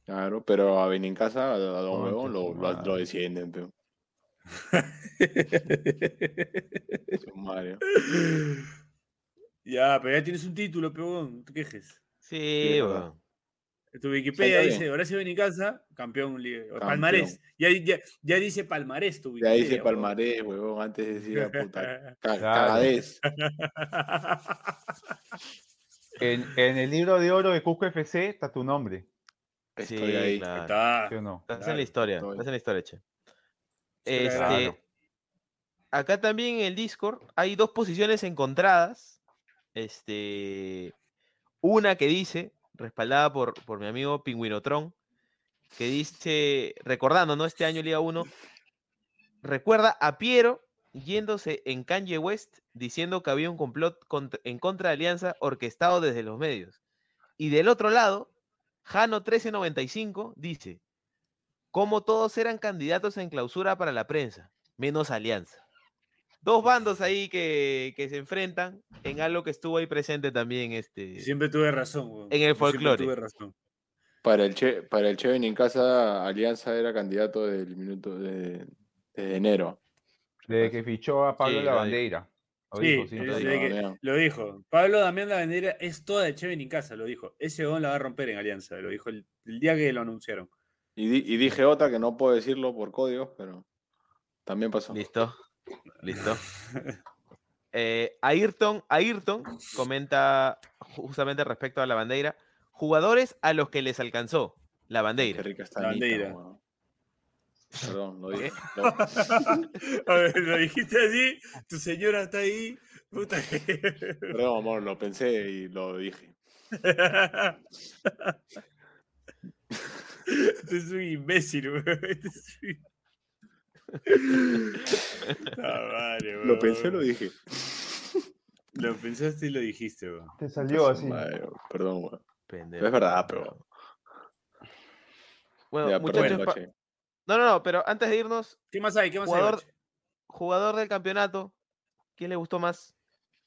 Claro, pero a Benincasa, a, a Don Huevón, lo, lo, lo descienden, pero. Mario. ya, pero ya tienes un título, peón, no te quejes. Sí, weón. Tu Wikipedia dice. Horacio Benicasa, campeón, Campeón. palmarés. Ya, ya, ya dice palmarés tu Ya Wikipedia. dice huevón. Palmarés, huevón, antes decía puta. ca- Claro. Cagadez. En, en el libro de oro de Cusco FC está tu nombre, Estoy Sí, ahí. claro. Está. ¿sí o no? Estás en la historia, estoy. estás en la historia, che. Historia Este, acá también en el Discord hay dos posiciones encontradas. Este, una que dice, respaldada por, por mi amigo Pingüinotron, que dice, recordando, ¿no? Este año Liga 1, recuerda a Piero yéndose en Kanye West diciendo que había un complot en contra de Alianza orquestado desde los medios. Y del otro lado, Jano 1395 dice, como todos eran candidatos en clausura para la prensa, menos Alianza. Dos bandos ahí que, que se enfrentan en algo que estuvo ahí presente también este, Siempre tuve razón. En el Yo siempre folclore. Tuve razón. Para el Che, para el Che Benincasa, Alianza era candidato del minuto de, de enero. Desde que fichó a Pablo Sí, Lavandeira. Lo Sí, dijo, sí. sí, lo dijo, que- vean. lo dijo. Pablo Damián Lavendera es toda de Cheven en casa, lo dijo. Ese gol la va a romper en Alianza, lo dijo el, el día que lo anunciaron. Y, di- y dije otra que no puedo decirlo por códigos, pero también pasó. Listo. Listo. Eh, Ayrton, Ayrton comenta justamente respecto a la bandera. Jugadores a los que les alcanzó la Qué bandera. rica está La bandera. weón. Perdón, lo ¿Qué? dije. No, A ver, lo dijiste así, tu señora está ahí. Puta que- perdón, amor, lo pensé y lo dije. Este es un imbécil, weón. Este es un- Ah, Lo pensé, lo weón. dije. Lo pensaste y lo dijiste, weón. Te salió así. Madre, perdón, weón. Pendejo. Es verdad, pero. Bueno, Ya, muchachos, Bache. No, no, no, pero antes de irnos, ¿Qué más hay? ¿Qué más Jugador- hay? Jugador del campeonato, ¿quién le gustó más?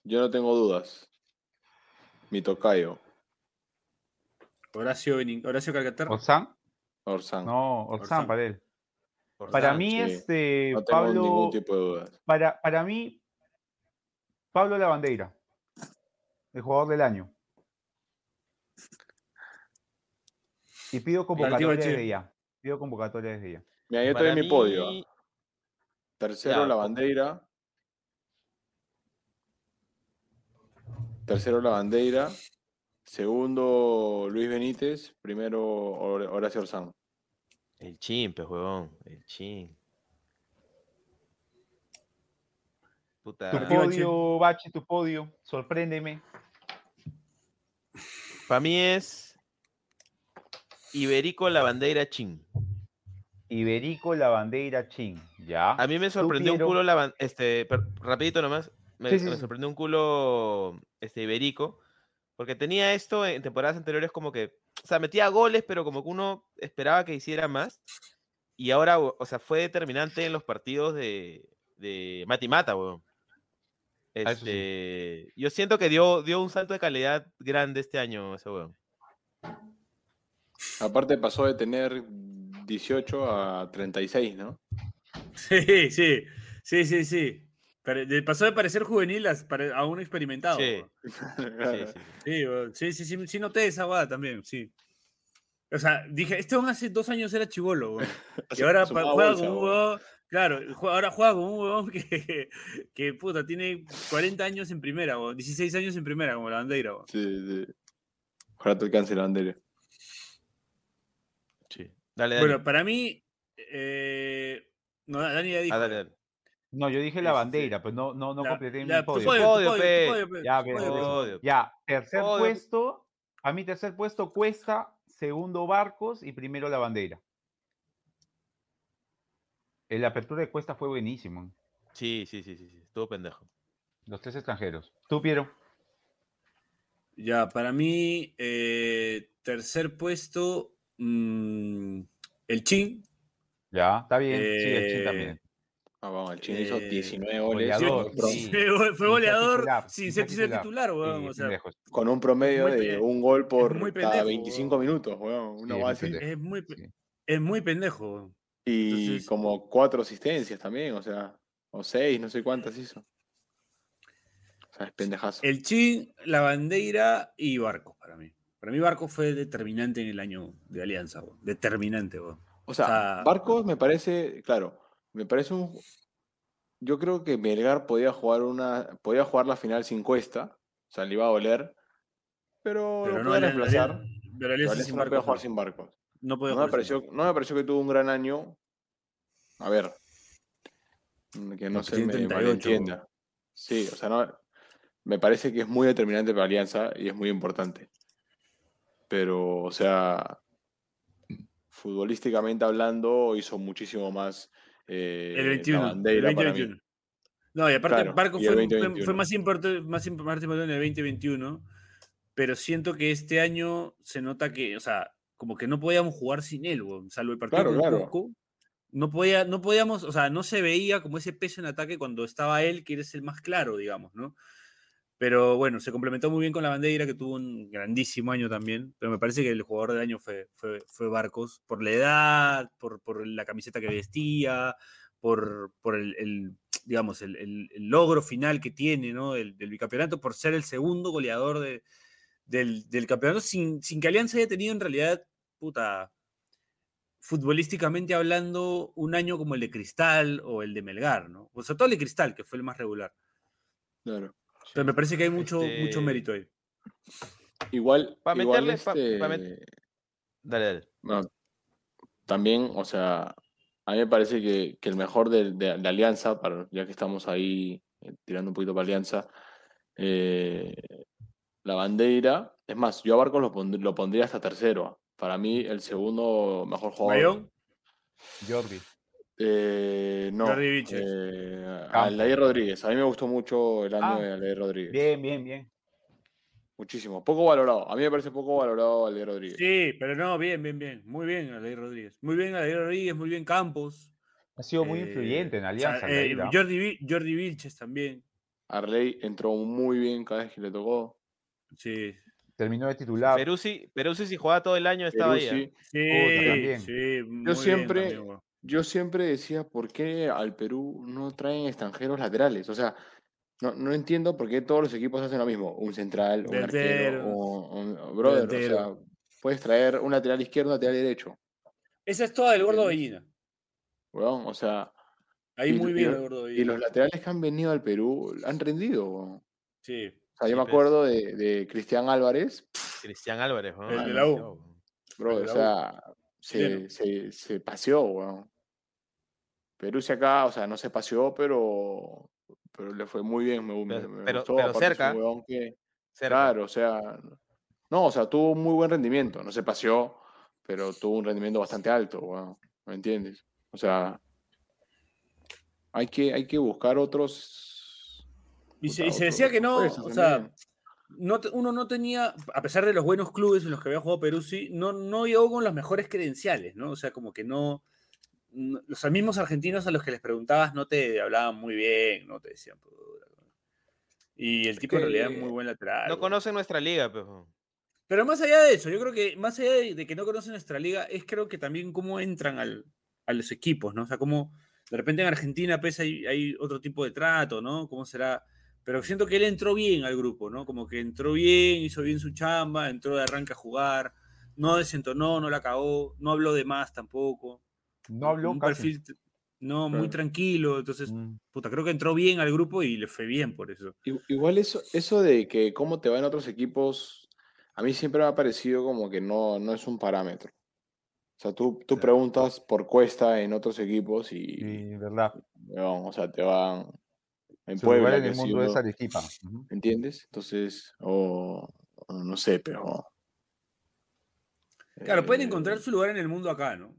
Yo no tengo dudas. Mi tocayo, Horacio, Benin- Horacio Calcaterra. ¿Orsán? Orsán. No, No, Orsán Orsán. para él. Orsán. Para mí, sí. este, tengo Pablo, ningún tipo de dudas. para, para mí, Pablo Lavandeira, el jugador del año. Y pido convocatoria desde ya. Pido convocatoria desde ya. Mira, yo tengo mi podio. Tercero, Ya, la bandera. Tercero, la bandera. Segundo, Luis Benítez. Primero, Hor- Horacio Orsán. El chin, pues, huevón. El chin. Puta. Tu podio, Bache, tu podio. Sorpréndeme. Para mí es Iberico la bandera chin. Iberico Lavandeira Chin. ¿Ya? A mí me sorprendió un culo la este, per- rapidito nomás, me, Sí, sí, me sí. sorprendió un culo este Iberico, porque tenía esto en temporadas anteriores como que, o sea, metía goles, pero como que uno esperaba que hiciera más, y ahora, o sea, fue determinante en los partidos de, de Mati Mata, weón. Ah, sí. Este, yo siento que dio, dio un salto de calidad grande este año ese weón. Aparte, pasó de tener 18 a 36, ¿no? Sí, sí, sí, sí, sí. Pasó de parecer juvenil a, un experimentado. Sí, sí, sí. Sí, sí, sí, sí, sí, noté esa guada también, sí. O sea, dije, este hace dos años era chivolo. Y ahora juega con un huevón, claro, ahora juega con un huevón que, que puta, tiene 40 años en primera, weón, 16 años en primera, como la bandera, weón. Sí, sí. Ojalá te alcance la bandera. Sí. Dale, dale. Bueno, para mí, eh, no, Dani ya dijo. Ah, dale, dale. No, yo dije la Este, bandera, pero no, no, no la- completé la- mi podio. podio, Podio, podio, pe. podio, pe, Ya, tu pero- podio, pe. Podio. Ya, tercer Podio. puesto, a mi tercer puesto Cuesta, segundo Barcos y primero la bandera. La apertura de Cuesta fue buenísimo. Sí, sí, sí, sí, sí, estuvo pendejo. Los tres extranjeros. ¿Tú, Piero? Ya, para mí, eh, tercer puesto, mm, el Chin. Ya, está bien. sí, el Chin Eh, también. Ah, vamos, el hizo Eh, 19 goles goleador, sí. Fue, goleador sin ser, titular. titular, weón. O sea, con un promedio de un gol por muy cada pendejo, 25 weón. minutos, weón. Una Sí, base es muy, es muy pendejo. weón. Y Entonces- como cuatro asistencias también, o sea, o seis, no sé cuántas hizo. O sea, es pendejazo. El Chin, la bandera y Barco, para mí. Para mí, Barco fue determinante en el año de Alianza. Determinante, weón. O sea, sea- Barcos me parece, claro, me parece un. Yo creo que Melgar podía jugar una, podía jugar la final sin cuesta, o sea, le iba a doler, pero, Pero lo no, podía la- reemplazar. la- pero Alianza Alianza sin no podía jugar sin Barcos. No podía No me, pareció, no me pareció que tuvo un gran año. A ver, que no se me 38. malentienda. Sí, o sea, no, me parece que es muy determinante para Alianza y es muy importante. Pero, o sea, futbolísticamente hablando, hizo muchísimo más eh, El la 21. el bandera para mí. 2021. No, y aparte Claro, Barco y fue, fue- 2021. fue más importante, más imp- más importante en el 2021, pero siento que este año se nota que, o sea, como que no podíamos jugar sin él, weón, salvo el partido Claro, con claro. Cusco. No, podía, no podíamos, o sea, no se veía como ese peso en ataque cuando estaba él, que eres el más claro, digamos, ¿no? Pero bueno, se complementó muy bien con la bandera, que tuvo un grandísimo año también. Pero me parece que el jugador del año fue, fue, fue Barcos, por la edad, por, por la camiseta que vestía, por, por el, digamos, el, el- logro final que tiene, ¿no? Del, bicampeonato, por ser el segundo goleador de- del, del campeonato, sin, sin que Alianza haya tenido en realidad, puta, futbolísticamente hablando, un año como el de Cristal o el de Melgar, ¿no? O sea, todo el de Cristal, que fue el más regular. Claro. Entonces me parece que hay mucho, mucho Este- mérito ahí. Igual, Pa' igual meterle, pa- pa' met- este, Dale, dale. bueno, también, o sea, a mí me parece que, que el mejor de, de la Alianza, para, ya que estamos ahí eh, tirando un poquito para Alianza, eh, la bandera, es más, yo a Barcos lo, pond- lo pondría hasta tercero. Para mí, el segundo mejor jugador. Bayón, Jordi. Eh, no, Jordi Vilches. eh. Aldair Rodríguez. A mí me gustó mucho el año Ah, de Aldair Rodríguez. Bien, bien, bien. Muchísimo. Poco valorado. A mí me parece poco valorado Aldair Rodríguez. Sí, pero no, bien, bien, bien. Muy bien, Aldair Rodríguez. Muy bien, Aldair Rodríguez, muy bien Campos. Ha sido muy Eh, influyente en o sea, Alianza. eh, Aldair. Jordi, Jordi Vilches también. Arley entró muy bien cada vez que le tocó. Sí. Terminó de titular. Peruzzi, Peruzzi si jugaba todo el año estaba ahí. Peruzzi. Sí, también. sí, muy Yo bien siempre. Yo siempre decía por qué al Perú no traen extranjeros laterales. O sea, no, no entiendo por qué todos los equipos hacen lo mismo. Un central, un arquero, un, un- brother. O sea, puedes traer un lateral izquierdo, un lateral derecho. Esa es toda del gordo. Bellina. weón. O sea, Ahí Y- muy y bien lo- el gordo y Bellina. los laterales que han venido al Perú han rendido. weón. O Sí. sea, yo Sí, me acuerdo de, de Cristian Álvarez, Cristian Álvarez, ¿no? El Ah, de la U. weón. brother, de o la sea, se, se, se paseó, weón. Perú se acá, o sea, no se paseó, pero, pero le fue muy bien. Me, Pero- me pero- gustó. cerca. weón que- Cerca. claro, o sea, no, o sea, tuvo un muy buen rendimiento. No se paseó, pero tuvo un rendimiento bastante alto. ¿Me entiendes? O sea, hay que, hay que buscar otros. Y se, y decía que no, o sea, no uno no tenía, a pesar de los buenos clubes en los que había jugado Peruzzi, no, no llegó con las mejores credenciales, ¿no? O sea, como que no- los mismos argentinos a los que les preguntabas no te hablaban muy bien, no te decían. Y el tipo en realidad es muy buen lateral. No conocen nuestra liga, weón. Pero más allá de eso, yo creo que más allá de, de que no conocen nuestra liga, es creo que también cómo entran al- a los equipos, ¿no? O sea, cómo de repente en Argentina pues, hay, hay otro tipo de trato, ¿no? ¿Cómo será? Pero siento que él entró bien al grupo, ¿no? Como que entró bien, hizo bien su chamba, entró de arranque a jugar, no desentonó, no la cagó, no habló de más tampoco. No habló un casi. perfil, no, muy tranquilo, entonces, Mm. puta, creo que entró bien al grupo y le fue bien por eso. Igual eso, eso de que cómo te va en otros equipos, a mí siempre me ha parecido como que no, no es un parámetro. O sea, tú, tú Claro. preguntas por Cuesta en otros equipos y, Sí, verdad. o sea, te van en lugar Puebla, en el mundo es sido-. ¿entiendes? Entonces, o o no sé, pero... Claro, pueden eh, encontrar su lugar en el mundo acá, ¿no?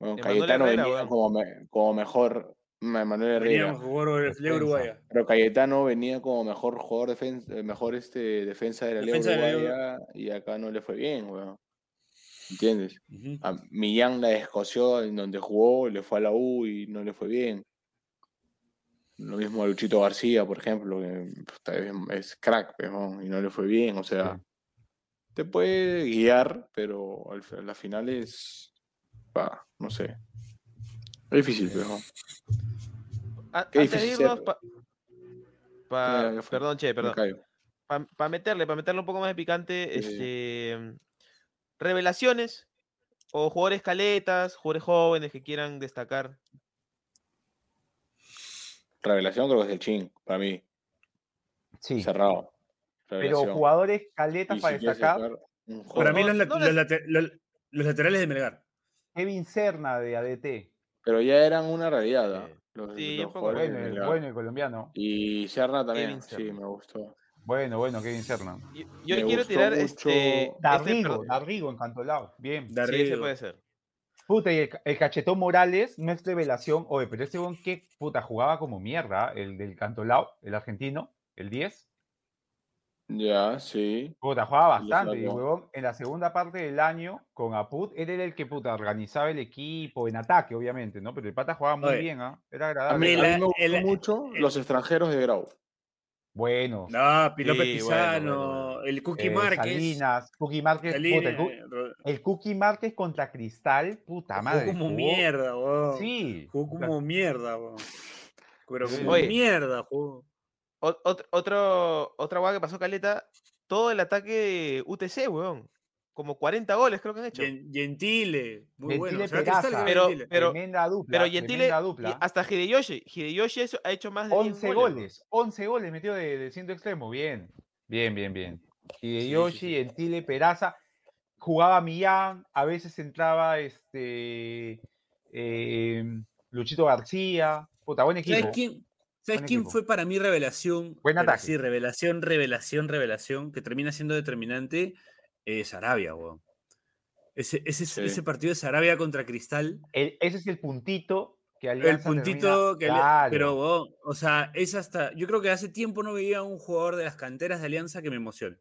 Bueno, Cayetano Herrera, venía como, me- como mejor, Ma- Manuel Herrera, Liga defensa. Uruguaya. pero Cayetano venía como mejor jugador defensa, mejor este, defensa de la Liga Defensa de la Liga Uruguaya y acá no le fue bien, weón. ¿Entiendes? A Millán la descoció en donde jugó, le fue a la U y no le fue bien. Lo mismo a Luchito García, por ejemplo, que es, es crack, ¿no? y no le fue bien. O sea, Sí. te puede guiar, pero al, a la final es. Pa, no sé. Es difícil, pero. A- Qué antes de difícil irnos, pa- pa- fue. perdón, che, perdón. Para meterle, para meterle un poco más de picante, este, revelaciones o jugadores caletas, jugadores jóvenes que quieran destacar. Revelación creo que es el Chin, para mí. Sí. Cerrado. Pero jugadores caletas Y para si destacar, Para mí joven- los, no lat- les- los late- los- los laterales de Melgar. Kevin Serna de ADT. Pero ya eran una realidad. ¿ah? Sí. Los, Sí, los Bueno, el, bueno, el colombiano. Y Serna también, Kevin sí, Serna. me gustó. Bueno, bueno, Kevin Serna. Yo, yo Me quiero gustó tirar mucho este, este, Darrigo, Darrigo, encantolado. Bien. De sí, ese puede ser. Puta, y el, ca- el cachetón Morales no es revelación. Oye, pero ese weón que puta jugaba como mierda, el del cantolao, el argentino, el 10. Ya, sí. Puta, jugaba bastante. Y huevón, en la segunda parte del año, con Aput, él era el que puta organizaba el equipo, en ataque, obviamente, ¿no? Pero el pata jugaba muy Oye, bien, ¿ah? Era A agradable. mí, a mí me gustó el- mucho el- los extranjeros de Grau. Bueno. No, Pilope Sí, bueno, Pizano, bueno, bueno. el Cookie eh, Márquez. Salinas, Cookie Márquez, puta, el, eh, Cookie Márquez contra Cristal, puta jugó madre. como jugó- mierda, weón. Sí. Jugó como mierda, weón. Pero como Oye. mierda, jugó. Ot- otro, otro, otra hueá que pasó Caleta, todo el ataque de UTC, weón. como 40 goles, creo que han hecho. Gen- Gentile, muy Gentile bueno. ¿Será Peraza. Cristal que Pero- Gentile? pero- tremenda dupla. Pero Gentile, dupla. hasta Hideyoshi, Hideyoshi ha hecho más de 10 11 goles. goles, 11 goles metió de, de centro extremo. Bien, bien, bien, bien. Y de Yoshi, Gentile, Peraza. Jugaba Millán, a veces entraba este eh, Luchito García. Puta, buen equipo. ¿Sabes quién, ¿sabes Buen quién equipo. fue para mí revelación? Buen ataque. Sí, revelación, revelación, revelación, que termina siendo determinante. Es Sarabia, weón. Ese, ese, Sí. ese partido de Sarabia contra Cristal, El- ese es el puntito que el Alianza puntito termina- que. Claro. Pero, weón, o sea, es hasta. Yo creo que hace tiempo no veía a un jugador de las canteras de Alianza que me emocione.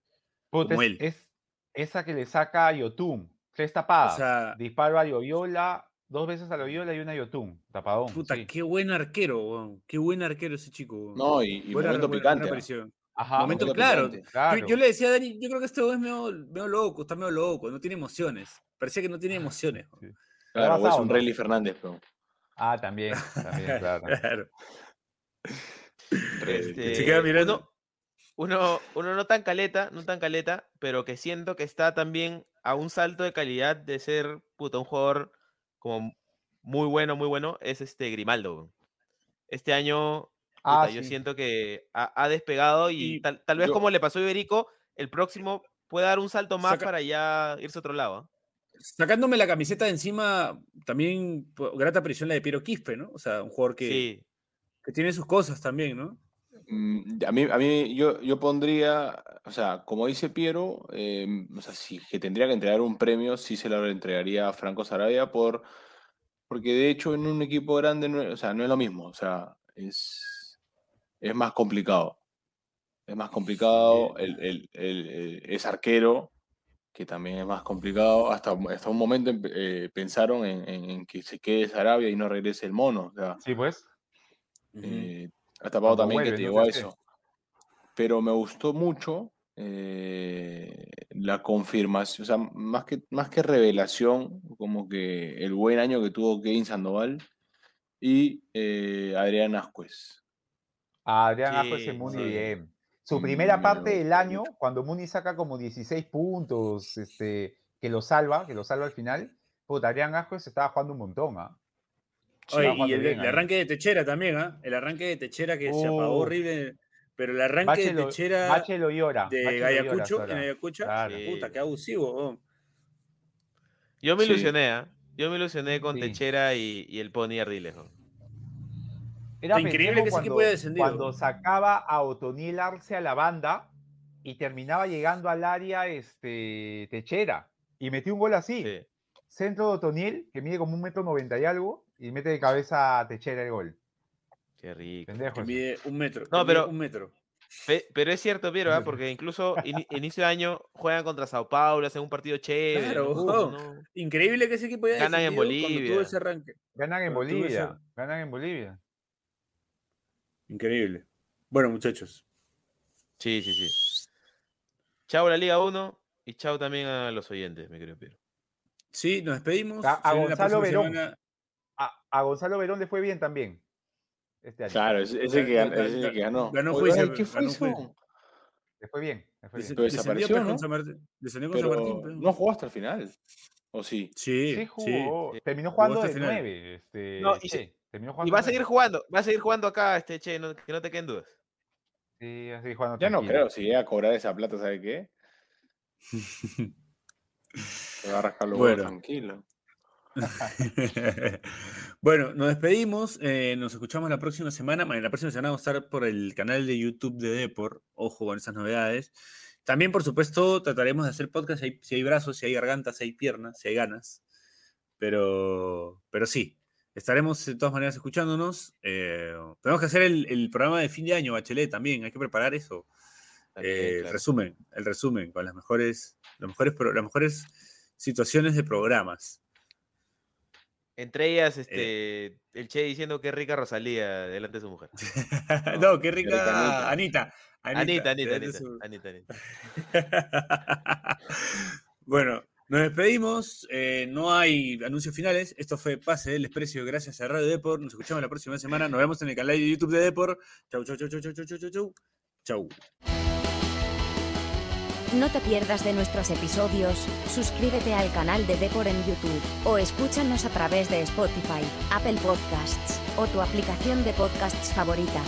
Puta, como es, él. es esa que le saca a Yotun. Tres tapadas. O sea, Disparo a Loyola, dos veces a Loyola y una a Yotun. Tapadón. puta, sí. qué buen arquero, weón. Qué buen arquero ese chico. weón. No, y, y Buena- momento buena- picante. buena aparición. Ajá, momento momento claro. claro. Yo, yo le decía a Dani, yo creo que este weón es medio, medio loco, está medio loco, no tiene emociones. Parecía que no tiene emociones. Claro, es un ¿no? Rayleigh Fernández, pero. Ah, también, también, claro. Claro. Este, Se queda mirando. Uno, uno, uno no tan caleta, no tan caleta, pero que siento que está también a un salto de calidad de ser puta, un jugador como muy bueno, muy bueno, es este Grimaldo. Este año Ah, puta, yo siento que ha, ha despegado y, Y tal, tal vez yo- como le pasó a Iberico, el próximo puede dar un salto más Saca- para ya irse a otro lado. ¿ah? Sacándome la camiseta de encima, también po- grata prisión la de Piero Quispe, ¿no? O sea, un jugador que, Sí, que tiene sus cosas también, ¿no? Mm, A mí, a mí yo, yo pondría, o sea, como dice Piero, eh, o sea, si que tendría que entregar un premio, sí se lo entregaría a Franco Sarabia por, porque de hecho en un equipo grande, no, es- o sea, no es lo mismo, o sea, es, es más complicado. Es más complicado, el, el- el- es arquero, que también es más complicado. Hasta, hasta un momento eh, pensaron en, en- en que se quede Sarabia y no regrese el mono. O sea, Sí, pues. Eh, ha tapado Cuando también que te no llegó a sé qué. eso. Pero me gustó mucho eh, la confirmación, o sea, más que, más que revelación, como que el buen año que tuvo Kevin Sandoval y eh, Adrián Ascuez. A Adrián Sí, Ascuez muy sí. bien. Su Mm, primera me parte del año, cuando Muni saca como 16 puntos, este, que lo salva, que lo salva al final, puta, Adrián Ascuez estaba jugando un montón, ¿ah? Oye, y el, bien el ahí. arranque de Techera también, ¿ah? El arranque de Techera que se apagó horrible. Pero el arranque Bache de lo, Techera Bache lo llora. de Bache llora Ayacucho, en. Ayacucho, Claro. puta, qué abusivo. yo me Sí. ilusioné, ¿ah? Yo me ilusioné con Sí. Techera y, y el Pony Ardiles. ¿no? Era increíble que ese equipo haya descendido. Cuando sacaba a Otoniel Arce a la banda y terminaba llegando al área este, Techera. Y metió un gol así. Sí. Centro de Otoniel, que mide como un metro noventa y algo, y mete de cabeza a Techera el gol. Qué rico. Pendejo. Que mide un metro. No, pero- Un metro. Pe- Pero es cierto, Piero, ¿ah? porque incluso ini- inicio de año juegan contra Sao Paulo, hacen un partido chévere. Claro, ¿no? Increíble que ese equipo haya Ganan en tuvo Bolivia. ese arranque. Ganan en tuve ese- Bolivia. Ganan en Bolivia. Increíble. Bueno, muchachos. Sí, sí, sí. Chao a la Liga 1 y chao también a los oyentes, mi querido Piero. Sí, nos despedimos. A- a Gonzalo Verón. semana. A, Gonzalo Verón le fue bien también. Este año. Claro, ese, ese que, Ga- gan- ga- ese que ganó. ganó Oye, juicio, ay, ¿Qué fue ganó eso? Le fue bien. Le fue bien. Pero desapareció, ¿no? San Martín. Descendió con San Pero Martín. pues. no jugó hasta el final. ¿O sí? Sí, Sí jugó. sí. Terminó Jugó jugando de final. nueve. Este, No, y Che, terminó Y jugando va a seguir jugando, va a seguir jugando acá, este che, no- que no te queden dudas. Sí, va a seguir jugando Ya no tranquilo. creo, si llega a cobrar esa plata, ¿sabe qué? Se va a rascar los huevos Bueno. tranquilo. bueno, nos despedimos. eh, nos escuchamos la próxima semana. La próxima semana vamos a estar por el canal de YouTube de Depor. Ojo con esas novedades. También, por supuesto, trataremos de hacer podcast si hay, si hay brazos, si hay gargantas, si hay piernas, si hay ganas. Pero, pero sí, estaremos de todas maneras escuchándonos. eh, tenemos que hacer el, el programa de fin de año, Bachelet, también. Hay que preparar eso. También, Eh, el resumen, el resumen con las mejores, los mejores, las mejores situaciones de programas. Entre ellas, este, el Che diciendo que rica Rosalía delante de su mujer. no, qué rica rica Anita. Anita, Anita, Anita, su- Anita, Anita. bueno, nos despedimos. eh, no hay anuncios finales. Esto fue Pase del Desprecio gracias a Radio Depor. Nos escuchamos la próxima semana. Nos vemos en el canal de YouTube de Depor. Chau, chau, chau, chau, chau, chau, chau, chau. Chau. No te pierdas de nuestros episodios, suscríbete al canal de Depor en YouTube, o escúchanos a través de Spotify, Apple Podcasts, o tu aplicación de podcasts favorita.